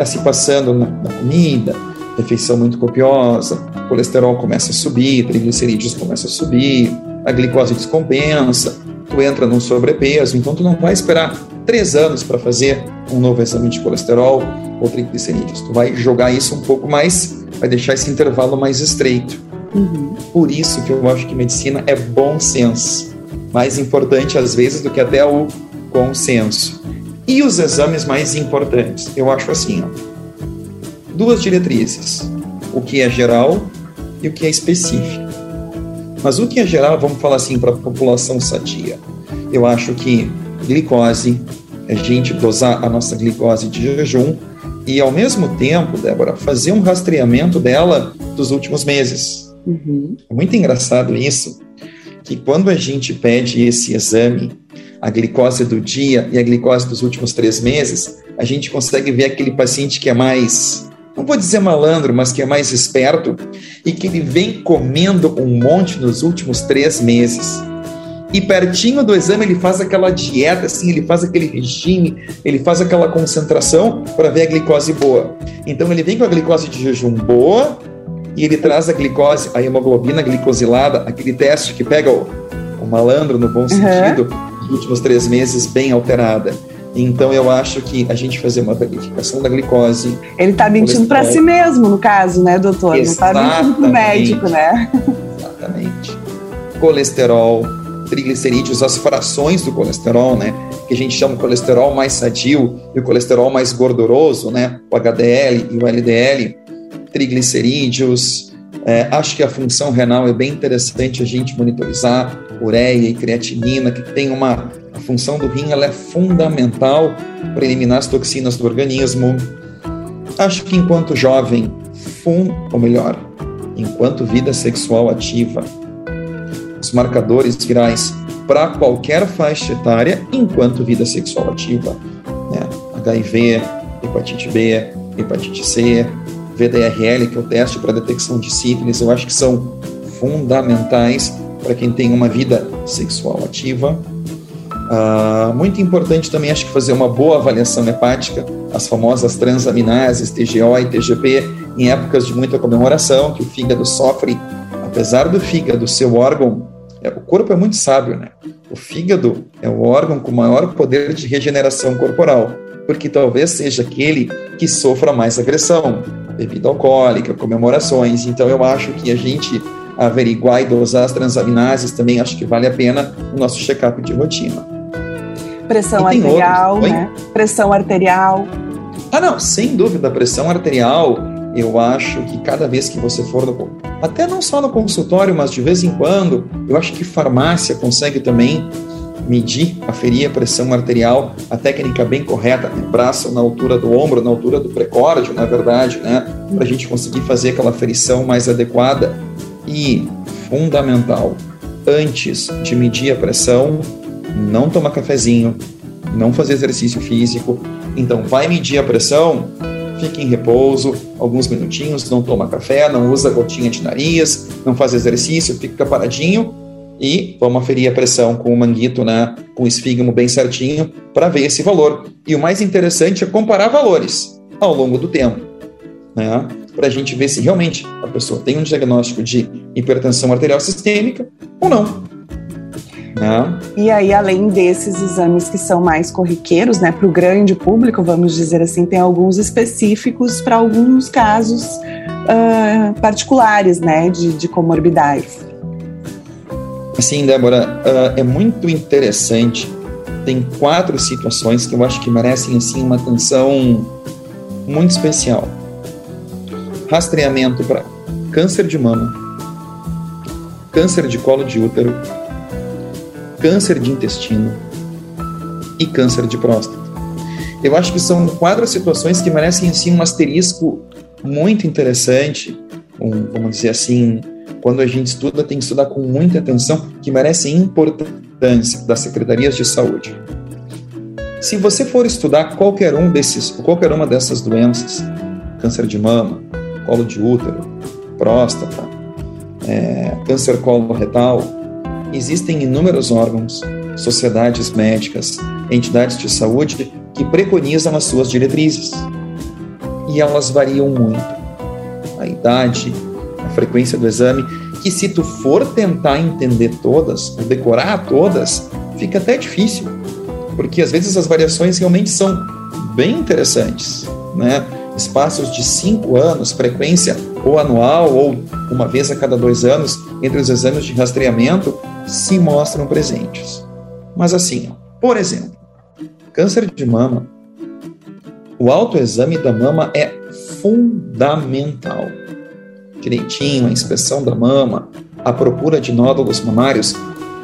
tá se passando na, na comida, refeição muito copiosa, colesterol começa a subir, triglicerídeos começa a subir, a glicose descompensa, tu entra num sobrepeso, então tu não vai esperar três anos para fazer um novo exame de colesterol ou triglicerídeos. Tu vai jogar isso um pouco mais, vai deixar esse intervalo mais estreito. Uhum. Por isso que eu acho que medicina é bom senso, mais importante às vezes do que até o consenso. E os exames mais importantes, eu acho assim, ó, duas diretrizes: o que é geral e o que é específico. Mas o que é geral, vamos falar assim para a população sadia. Eu acho que glicose, a gente dosar a nossa glicose de jejum e, ao mesmo tempo, Débora, fazer um rastreamento dela dos últimos meses. Uhum. É muito engraçado isso, que quando a gente pede esse exame, a glicose do dia e a glicose dos últimos três meses, a gente consegue ver aquele paciente que é mais não vou dizer malandro, mas que é mais esperto e que ele vem comendo um monte nos últimos três meses. E pertinho do exame ele faz aquela dieta, assim, ele faz aquele regime, ele faz aquela concentração para ver a glicose boa. Então ele vem com a glicose de jejum boa e ele traz a glicose, a hemoglobina glicosilada, aquele teste que pega o, o malandro no bom sentido, uhum. Últimos três meses bem alterada. Então eu acho que a gente fazer uma verificação da glicose. Ele está mentindo para si mesmo, no caso, né, doutor? Exatamente. Não está mentindo para o médico, né? Exatamente. Colesterol, triglicerídeos, as frações do colesterol, né? Que a gente chama de colesterol mais sadio e o colesterol mais gorduroso, né? O HDL e o LDL, triglicerídeos. É, acho que a função renal é bem interessante a gente monitorizar, ureia e creatinina, que tem uma a função do rim ela é fundamental para eliminar as toxinas do organismo. Acho que enquanto jovem, fun, ou melhor, enquanto vida sexual ativa, os marcadores virais para qualquer faixa etária enquanto vida sexual ativa, né? HIV, hepatite B, hepatite C, VDRL, que é o teste para detecção de sífilis, eu acho que são fundamentais para quem tem uma vida sexual ativa. Uh, muito importante também, acho que fazer uma boa avaliação hepática, as famosas transaminases, TGO e TGP, em épocas de muita comemoração, que o fígado sofre, apesar do fígado ser o órgão, é, o corpo é muito sábio, né? O fígado é o órgão com maior poder de regeneração corporal, porque talvez seja aquele que sofra mais agressão, bebida alcoólica, comemorações. Então eu acho que a gente averiguar e dosar as transaminases também acho que vale a pena o nosso check-up de rotina. Pressão arterial, né? Pressão arterial. Ah, não, sem dúvida, pressão arterial, eu acho que cada vez que você for no. Até não só no consultório, mas de vez em quando, eu acho que farmácia consegue também medir, aferir a pressão arterial, a técnica bem correta, né? braço na altura do ombro, na altura do precórdio, na verdade, né? Para a gente conseguir fazer aquela aferição mais adequada. E, fundamental, antes de medir a pressão, não tomar cafezinho, não fazer exercício físico. Então, vai medir a pressão, fique em repouso alguns minutinhos, não toma café, não usa gotinha de nariz, não faz exercício, fica paradinho E vamos aferir a pressão com o manguito, né, com o esfígamo bem certinho, para ver esse valor. E o mais interessante é comparar valores ao longo do tempo, né, para a gente ver se realmente a pessoa tem um diagnóstico de hipertensão arterial sistêmica ou não. Né? E aí, além desses exames que são mais corriqueiros, né, para o grande público, vamos dizer assim, tem alguns específicos para alguns casos uh, particulares, né, de, de comorbidades. Assim, Débora, uh, é muito interessante. Tem quatro situações que eu acho que merecem assim uma atenção muito especial. Rastreamento para câncer de mama, câncer de colo de útero, câncer de intestino e câncer de próstata. Eu acho que são quatro situações que merecem assim um asterisco muito interessante, um, vamos dizer assim, quando a gente estuda, tem que estudar com muita atenção, que merecem importância das secretarias de saúde. Se você for estudar qualquer um desses, qualquer uma dessas doenças, câncer de mama, colo de útero, próstata, é, câncer coloretal, existem inúmeros órgãos, sociedades médicas, entidades de saúde que preconizam as suas diretrizes. E elas variam muito. A idade, a frequência do exame, que se tu for tentar entender todas, ou decorar todas, fica até difícil, porque às vezes as variações realmente são bem interessantes, né? Espaços de cinco anos, frequência ou anual ou uma vez a cada dois anos entre os exames de rastreamento se mostram presentes. Mas assim, por exemplo, câncer de mama, o autoexame da mama é fundamental direitinho, a inspeção da mama, a procura de nódulos mamários,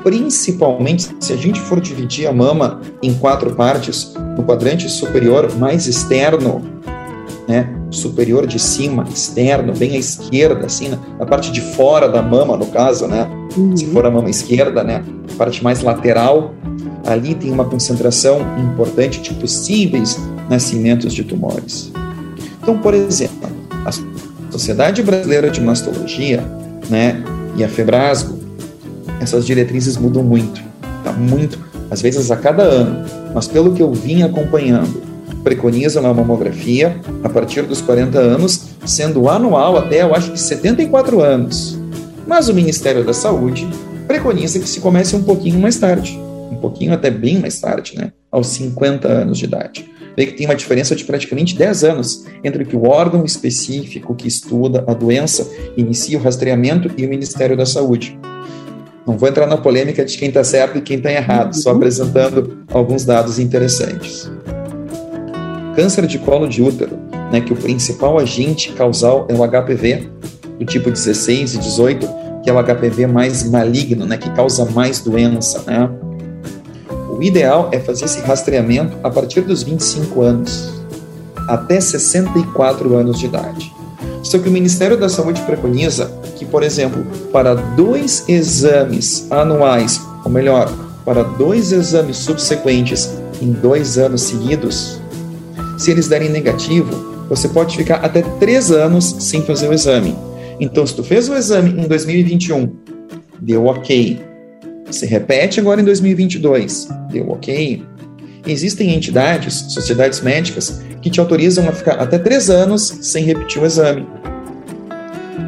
principalmente se a gente for dividir a mama em quatro partes, no quadrante superior mais externo, né, superior de cima, externo, bem à esquerda, assim, na, parte de fora da mama, no caso, né, uhum. se for a mama esquerda, né, parte mais lateral, ali tem uma concentração importante de possíveis nascimentos de tumores. Então, por exemplo, as Sociedade Brasileira de Mastologia, né, e a Febrasgo, essas diretrizes mudam muito, tá muito, às vezes a cada ano, mas pelo que eu vim acompanhando, preconizam a mamografia a partir dos 40 anos, sendo anual até, eu acho que 74 anos. Mas o Ministério da Saúde preconiza que se comece um pouquinho mais tarde, um pouquinho até bem mais tarde, né, aos 50 anos de idade vê que tem uma diferença de praticamente 10 anos entre o que o órgão específico que estuda a doença inicia o rastreamento e o Ministério da Saúde. Não vou entrar na polêmica de quem está certo e quem está errado, só uhum. apresentando alguns dados interessantes. Câncer de colo de útero, né, que o principal agente causal é o HPV, do tipo 16 e 18, que é o HPV mais maligno, né, que causa mais doença, né? O ideal é fazer esse rastreamento a partir dos 25 anos até 64 anos de idade. Só que o Ministério da Saúde preconiza que, por exemplo, para dois exames anuais, ou melhor, para dois exames subsequentes em dois anos seguidos, se eles derem negativo, você pode ficar até três anos sem fazer o exame. Então, se tu fez o exame em 2021, deu ok, se repete agora em 2022. Deu ok? Existem entidades, sociedades médicas, que te autorizam a ficar até três anos sem repetir o exame.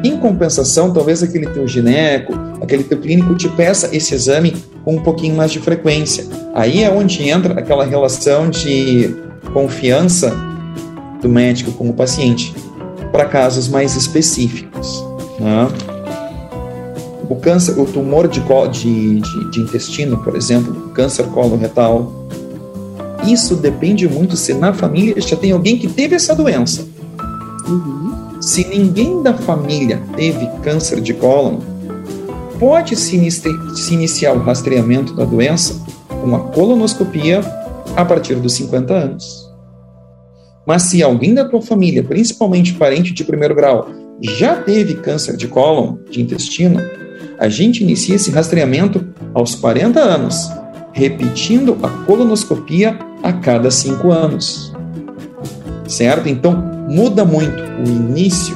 Em compensação, talvez aquele teu gineco, aquele teu clínico te peça esse exame com um pouquinho mais de frequência. Aí é onde entra aquela relação de confiança do médico com o paciente, para casos mais específicos. Né? o câncer, o tumor de, de, de, de intestino, por exemplo, câncer coloretal, isso depende muito se na família já tem alguém que teve essa doença. Uhum. Se ninguém da família teve câncer de cólon, pode se, se iniciar o rastreamento da doença com a colonoscopia a partir dos 50 anos. Mas se alguém da tua família, principalmente parente de primeiro grau, já teve câncer de cólon, de intestino, a gente inicia esse rastreamento aos 40 anos, repetindo a colonoscopia a cada 5 anos. Certo? Então, muda muito o início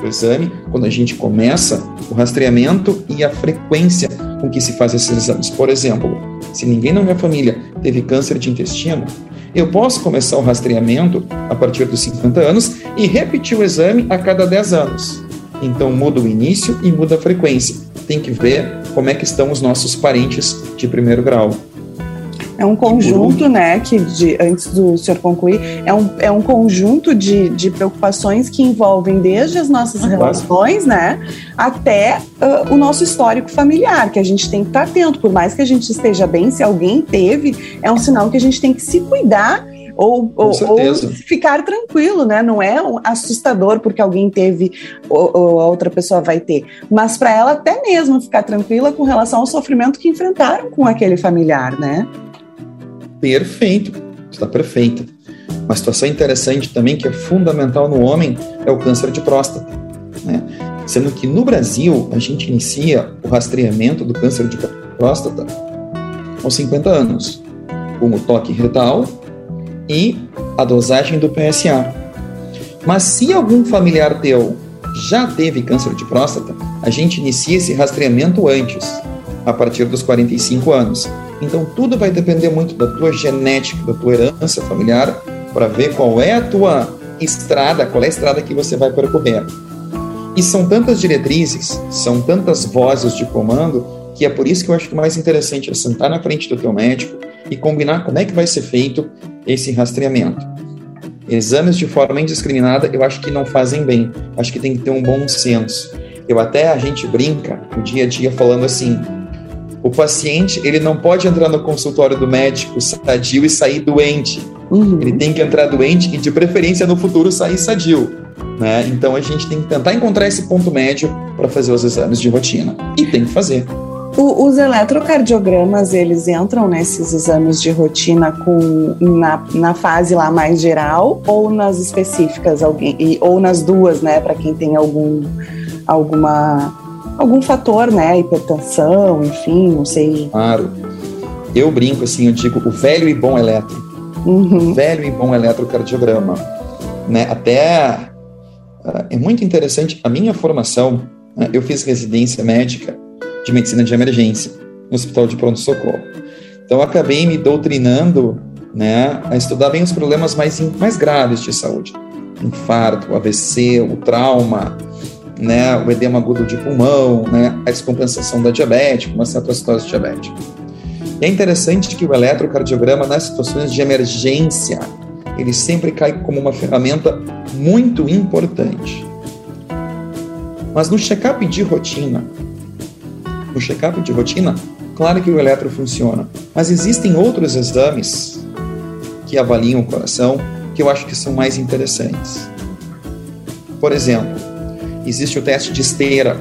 do exame, quando a gente começa o rastreamento e a frequência com que se faz esses exames. Por exemplo, se ninguém na minha família teve câncer de intestino, eu posso começar o rastreamento a partir dos 50 anos e repetir o exame a cada 10 anos. Então muda o início e muda a frequência. Tem que ver como é que estão os nossos parentes de primeiro grau. É um conjunto, né, que de, antes do senhor concluir, é um, é um conjunto de, de preocupações que envolvem desde as nossas relações, né, até uh, o nosso histórico familiar, que a gente tem que estar atento, por mais que a gente esteja bem, se alguém teve, é um sinal que a gente tem que se cuidar ou, ou, ou, ficar tranquilo, né? Não é assustador porque alguém teve ou, ou a outra pessoa vai ter, mas para ela até mesmo ficar tranquila com relação ao sofrimento que enfrentaram com aquele familiar, né? Perfeito, está perfeita. Uma situação interessante também que é fundamental no homem é o câncer de próstata, né? Sendo que no Brasil a gente inicia o rastreamento do câncer de próstata aos 50 anos, com o toque retal e a dosagem do PSA. Mas se algum familiar teu já teve câncer de próstata, a gente inicia esse rastreamento antes, a partir dos 45 anos. Então tudo vai depender muito da tua genética, da tua herança familiar, para ver qual é a tua estrada, qual é a estrada que você vai percorrer. E são tantas diretrizes, são tantas vozes de comando, que é por isso que eu acho que o mais interessante é sentar na frente do teu médico e combinar como é que vai ser feito esse rastreamento. Exames de forma indiscriminada eu acho que não fazem bem, acho que tem que ter um bom senso. Eu até a gente brinca no dia a dia falando assim: o paciente ele não pode entrar no consultório do médico sadio e sair doente. Uhum. Ele tem que entrar doente e, de preferência, no futuro sair sadio. Né? Então a gente tem que tentar encontrar esse ponto médio para fazer os exames de rotina. E tem que fazer. O, os eletrocardiogramas, eles entram nesses exames de rotina com, na, na fase lá mais geral ou nas específicas, alguém, ou nas duas, né, para quem tem algum, alguma algum fator, né? Hipertensão, enfim, não sei. Claro. Eu brinco assim, eu digo o velho e bom eletro. Uhum. Velho e bom eletrocardiograma. Né? Até uh, é muito interessante. A minha formação, uh, eu fiz residência médica de medicina de emergência no Hospital de Pronto Socorro. Então, acabei me doutrinando né, a estudar bem os problemas mais, mais graves de saúde: infarto, AVC, o trauma, né, o edema agudo de pulmão, né, a descompensação da diabetes, uma cetocitose diabética. E é interessante que o eletrocardiograma, nas situações de emergência, ele sempre cai como uma ferramenta muito importante. Mas no check-up de rotina, no check-up de rotina, claro que o eletro funciona, mas existem outros exames que avaliam o coração que eu acho que são mais interessantes. Por exemplo, existe o teste de esteira,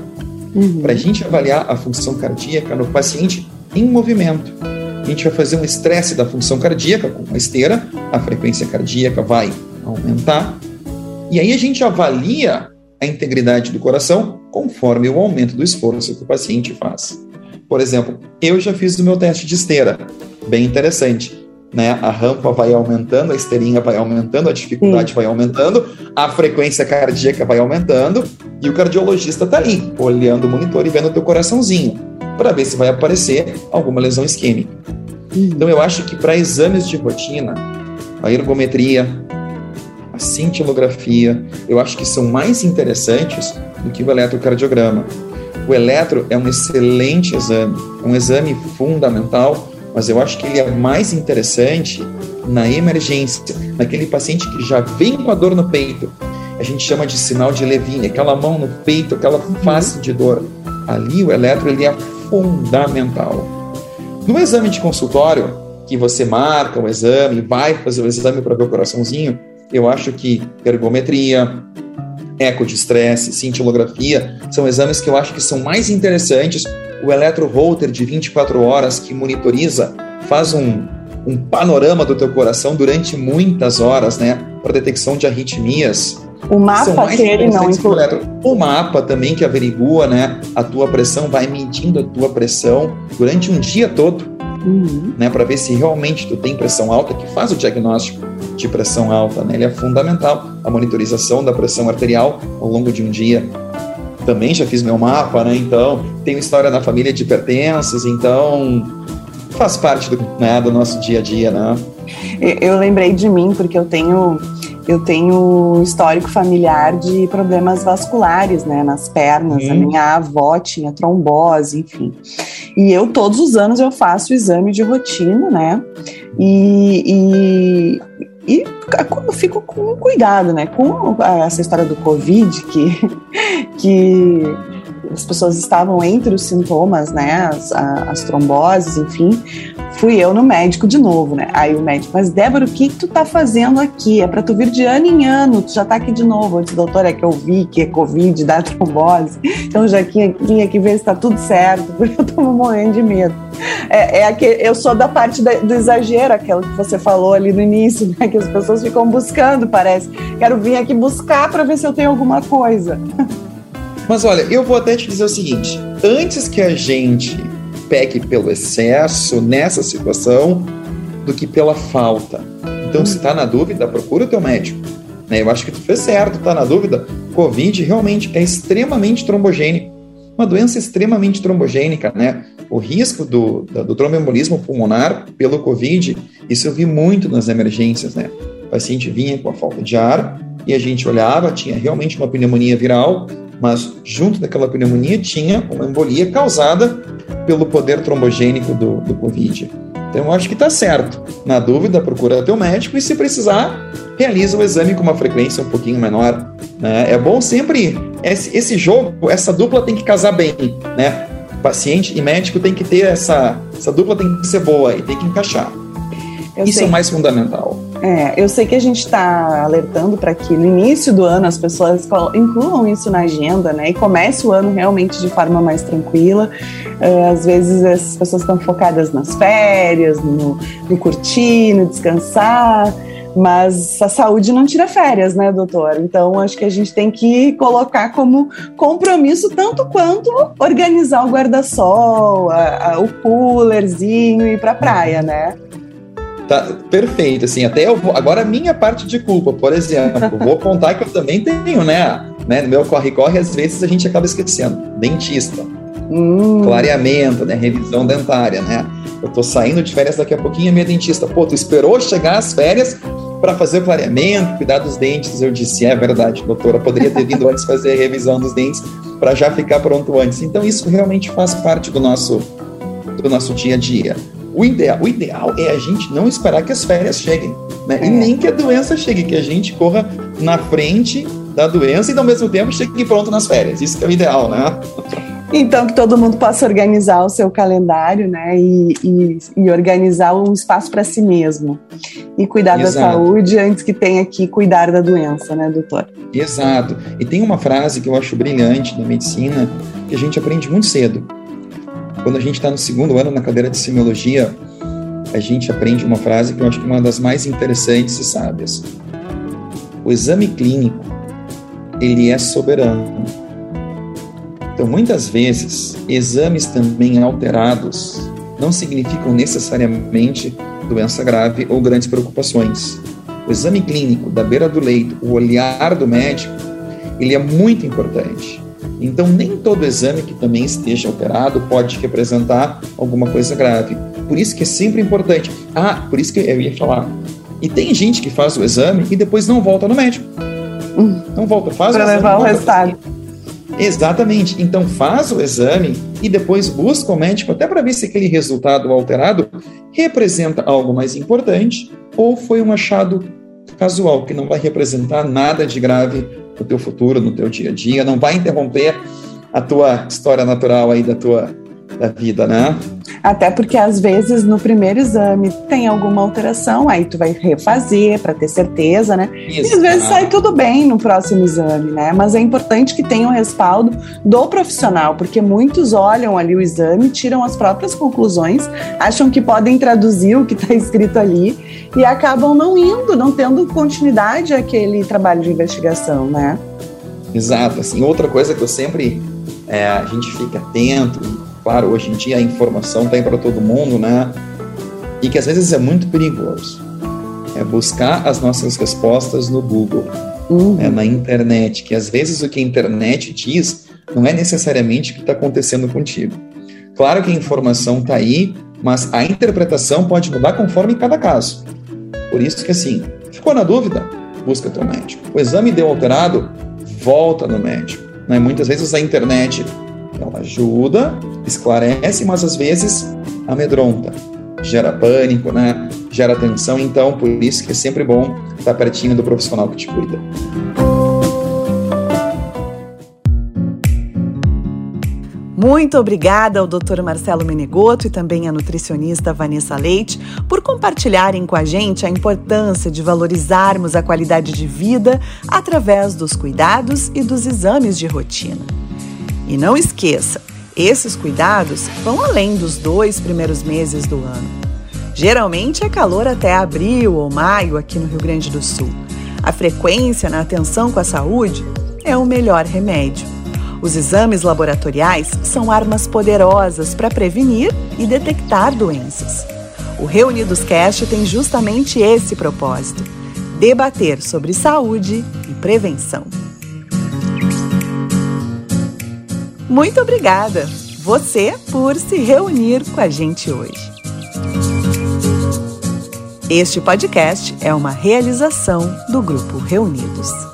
uhum. para a gente avaliar a função cardíaca no paciente em movimento. A gente vai fazer um estresse da função cardíaca com uma esteira, a frequência cardíaca vai aumentar, e aí a gente avalia a integridade do coração conforme o aumento do esforço que o paciente faz. Por exemplo, eu já fiz o meu teste de esteira, bem interessante né? A rampa vai aumentando, a esteirinha vai aumentando, a dificuldade Sim. vai aumentando, a frequência cardíaca vai aumentando e o cardiologista está ali, olhando o monitor e vendo o teu coraçãozinho, para ver se vai aparecer alguma lesão isquêmica. Então eu acho que para exames de rotina, a ergometria, a cintilografia, eu acho que são mais interessantes do que o eletrocardiograma. O eletro é um excelente exame, é um exame fundamental mas eu acho que ele é mais interessante na emergência, naquele paciente que já vem com a dor no peito. A gente chama de sinal de Levine, aquela mão no peito, aquela uhum. face de dor. Ali o eletro ele é fundamental. No exame de consultório, que você marca o exame, vai fazer o exame para ver o coraçãozinho, eu acho que ergometria, eco de estresse, cintilografia, são exames que eu acho que são mais interessantes o eletro-holter de 24 horas que monitoriza, faz um, um panorama do teu coração durante muitas horas, né, para detecção de arritmias. O mapa que ele não inclui. O mapa também que averigua, né, a tua pressão, vai medindo a tua pressão durante um dia todo, uhum. né, para ver se realmente tu tem pressão alta, que faz o diagnóstico de pressão alta, né, ele é fundamental, a monitorização da pressão arterial ao longo de um dia. Também já fiz meu mapa, né? Então, tenho história na família de hipertensos, então faz parte do, né, do nosso dia a dia, né? Eu lembrei de mim porque eu tenho eu tenho histórico familiar de problemas vasculares, né, nas pernas. Hum. A minha avó tinha trombose, enfim. E eu todos os anos eu faço o exame de rotina, né? E, e, e eu fico com cuidado, né? Com essa história do Covid, que, que as pessoas estavam entre os sintomas, né? As, as tromboses, enfim fui eu no médico de novo, né? Aí o médico, mas Débora, o que, que tu tá fazendo aqui? É para tu vir de ano em ano, tu já tá aqui de novo. Eu disse, doutor, é que eu vi que é Covid, dá trombose, então já vim aqui ver se tá tudo certo, porque eu tô morrendo de medo. É, é eu sou da parte da, do exagero, aquela que você falou ali no início, né? Que as pessoas ficam buscando, parece. Quero vir aqui buscar para ver se eu tenho alguma coisa. Mas olha, eu vou até te dizer o seguinte: antes que a gente peque pelo excesso nessa situação do que pela falta. Então, se está na dúvida, procura o teu médico. Né? Eu acho que tu fez certo, está na dúvida. Covid realmente é extremamente trombogênico. Uma doença extremamente trombogênica, né? O risco do, do tromboembolismo pulmonar pelo Covid, isso eu vi muito nas emergências, né? O paciente vinha com a falta de ar e a gente olhava, tinha realmente uma pneumonia viral, mas junto daquela pneumonia tinha uma embolia causada pelo poder trombogênico do, do Covid. Então, eu acho que está certo. Na dúvida, procura teu médico e, se precisar, realiza o exame com uma frequência um pouquinho menor. Né? É bom sempre. Esse, esse jogo, essa dupla tem que casar bem. Né? Paciente e médico tem que ter essa. Essa dupla tem que ser boa e tem que encaixar. Eu Isso sei. é o mais fundamental. É, eu sei que a gente está alertando para que no início do ano as pessoas incluam isso na agenda, né? E comece o ano realmente de forma mais tranquila. Uh, às vezes as pessoas estão focadas nas férias, no, no curtir, no descansar. Mas a saúde não tira férias, né, doutor? Então acho que a gente tem que colocar como compromisso tanto quanto organizar o guarda-sol, o coolerzinho e ir para praia, né? Tá perfeito, assim, até eu vou, agora a minha parte de culpa, por exemplo, vou contar que eu também tenho, né, né, no meu corre-corre, às vezes a gente acaba esquecendo, dentista, hum. clareamento, né, revisão dentária, né, eu tô saindo de férias daqui a pouquinho, a minha dentista, pô, tu esperou chegar as férias para fazer o clareamento, cuidar dos dentes, eu disse, é verdade, doutora, poderia ter vindo antes fazer a revisão dos dentes para já ficar pronto antes, então isso realmente faz parte do nosso, do nosso dia a dia. O ideal, o ideal é a gente não esperar que as férias cheguem, né? É. E nem que a doença chegue, que a gente corra na frente da doença e ao mesmo tempo chegue pronto nas férias. Isso que é o ideal, né? Então, que todo mundo possa organizar o seu calendário, né? E, e, e organizar um espaço para si mesmo. E cuidar Exato. da saúde antes que tenha que cuidar da doença, né, doutor? Exato. E tem uma frase que eu acho brilhante da medicina, que a gente aprende muito cedo quando a gente está no segundo ano na cadeira de semiologia, a gente aprende uma frase que eu acho que é uma das mais interessantes e sábias. O exame clínico, ele é soberano. Então, muitas vezes, exames também alterados não significam necessariamente doença grave ou grandes preocupações. O exame clínico da beira do leito, o olhar do médico, ele é muito importante. Então, nem todo exame que também esteja alterado pode representar alguma coisa grave. Por isso que é sempre importante. Ah, por isso que eu ia falar. E tem gente que faz o exame e depois não volta no médico. Hum. Não volta, faz Para levar o resultado. Exatamente. Então faz o exame e depois busca o médico até para ver se aquele resultado alterado representa algo mais importante ou foi um achado casual que não vai representar nada de grave no teu futuro, no teu dia a dia, não vai interromper a tua história natural aí da tua da vida, né? Até porque às vezes no primeiro exame tem alguma alteração, aí tu vai refazer para ter certeza, né? Isso, e às vezes sai tudo bem no próximo exame, né? Mas é importante que tenha o um respaldo do profissional, porque muitos olham ali o exame, tiram as próprias conclusões, acham que podem traduzir o que está escrito ali e acabam não indo, não tendo continuidade aquele trabalho de investigação, né? Exato, assim, outra coisa que eu sempre é, a gente fica atento claro, hoje em dia a informação tem para todo mundo, né? E que às vezes é muito perigoso. É buscar as nossas respostas no Google, uhum. né, na internet, que às vezes o que a internet diz não é necessariamente o que está acontecendo contigo. Claro que a informação está aí, mas a interpretação pode mudar conforme cada caso. Por isso que assim, ficou na dúvida? Busca teu médico. O exame deu alterado? Volta no médico. Né? Muitas vezes a internet ela ajuda, esclarece, mas às vezes amedronta, gera pânico, né? gera tensão. Então, por isso que é sempre bom estar pertinho do profissional que te cuida. Muito obrigada ao Dr. Marcelo Menegoto e também à nutricionista Vanessa Leite por compartilharem com a gente a importância de valorizarmos a qualidade de vida através dos cuidados e dos exames de rotina. E não esqueça, esses cuidados vão além dos dois primeiros meses do ano. Geralmente é calor até abril ou maio aqui no Rio Grande do Sul. A frequência na atenção com a saúde é o melhor remédio. Os exames laboratoriais são armas poderosas para prevenir e detectar doenças. O Reunidos Cast tem justamente esse propósito: debater sobre saúde e prevenção. Muito obrigada, você, por se reunir com a gente hoje. Este podcast é uma realização do Grupo Reunidos.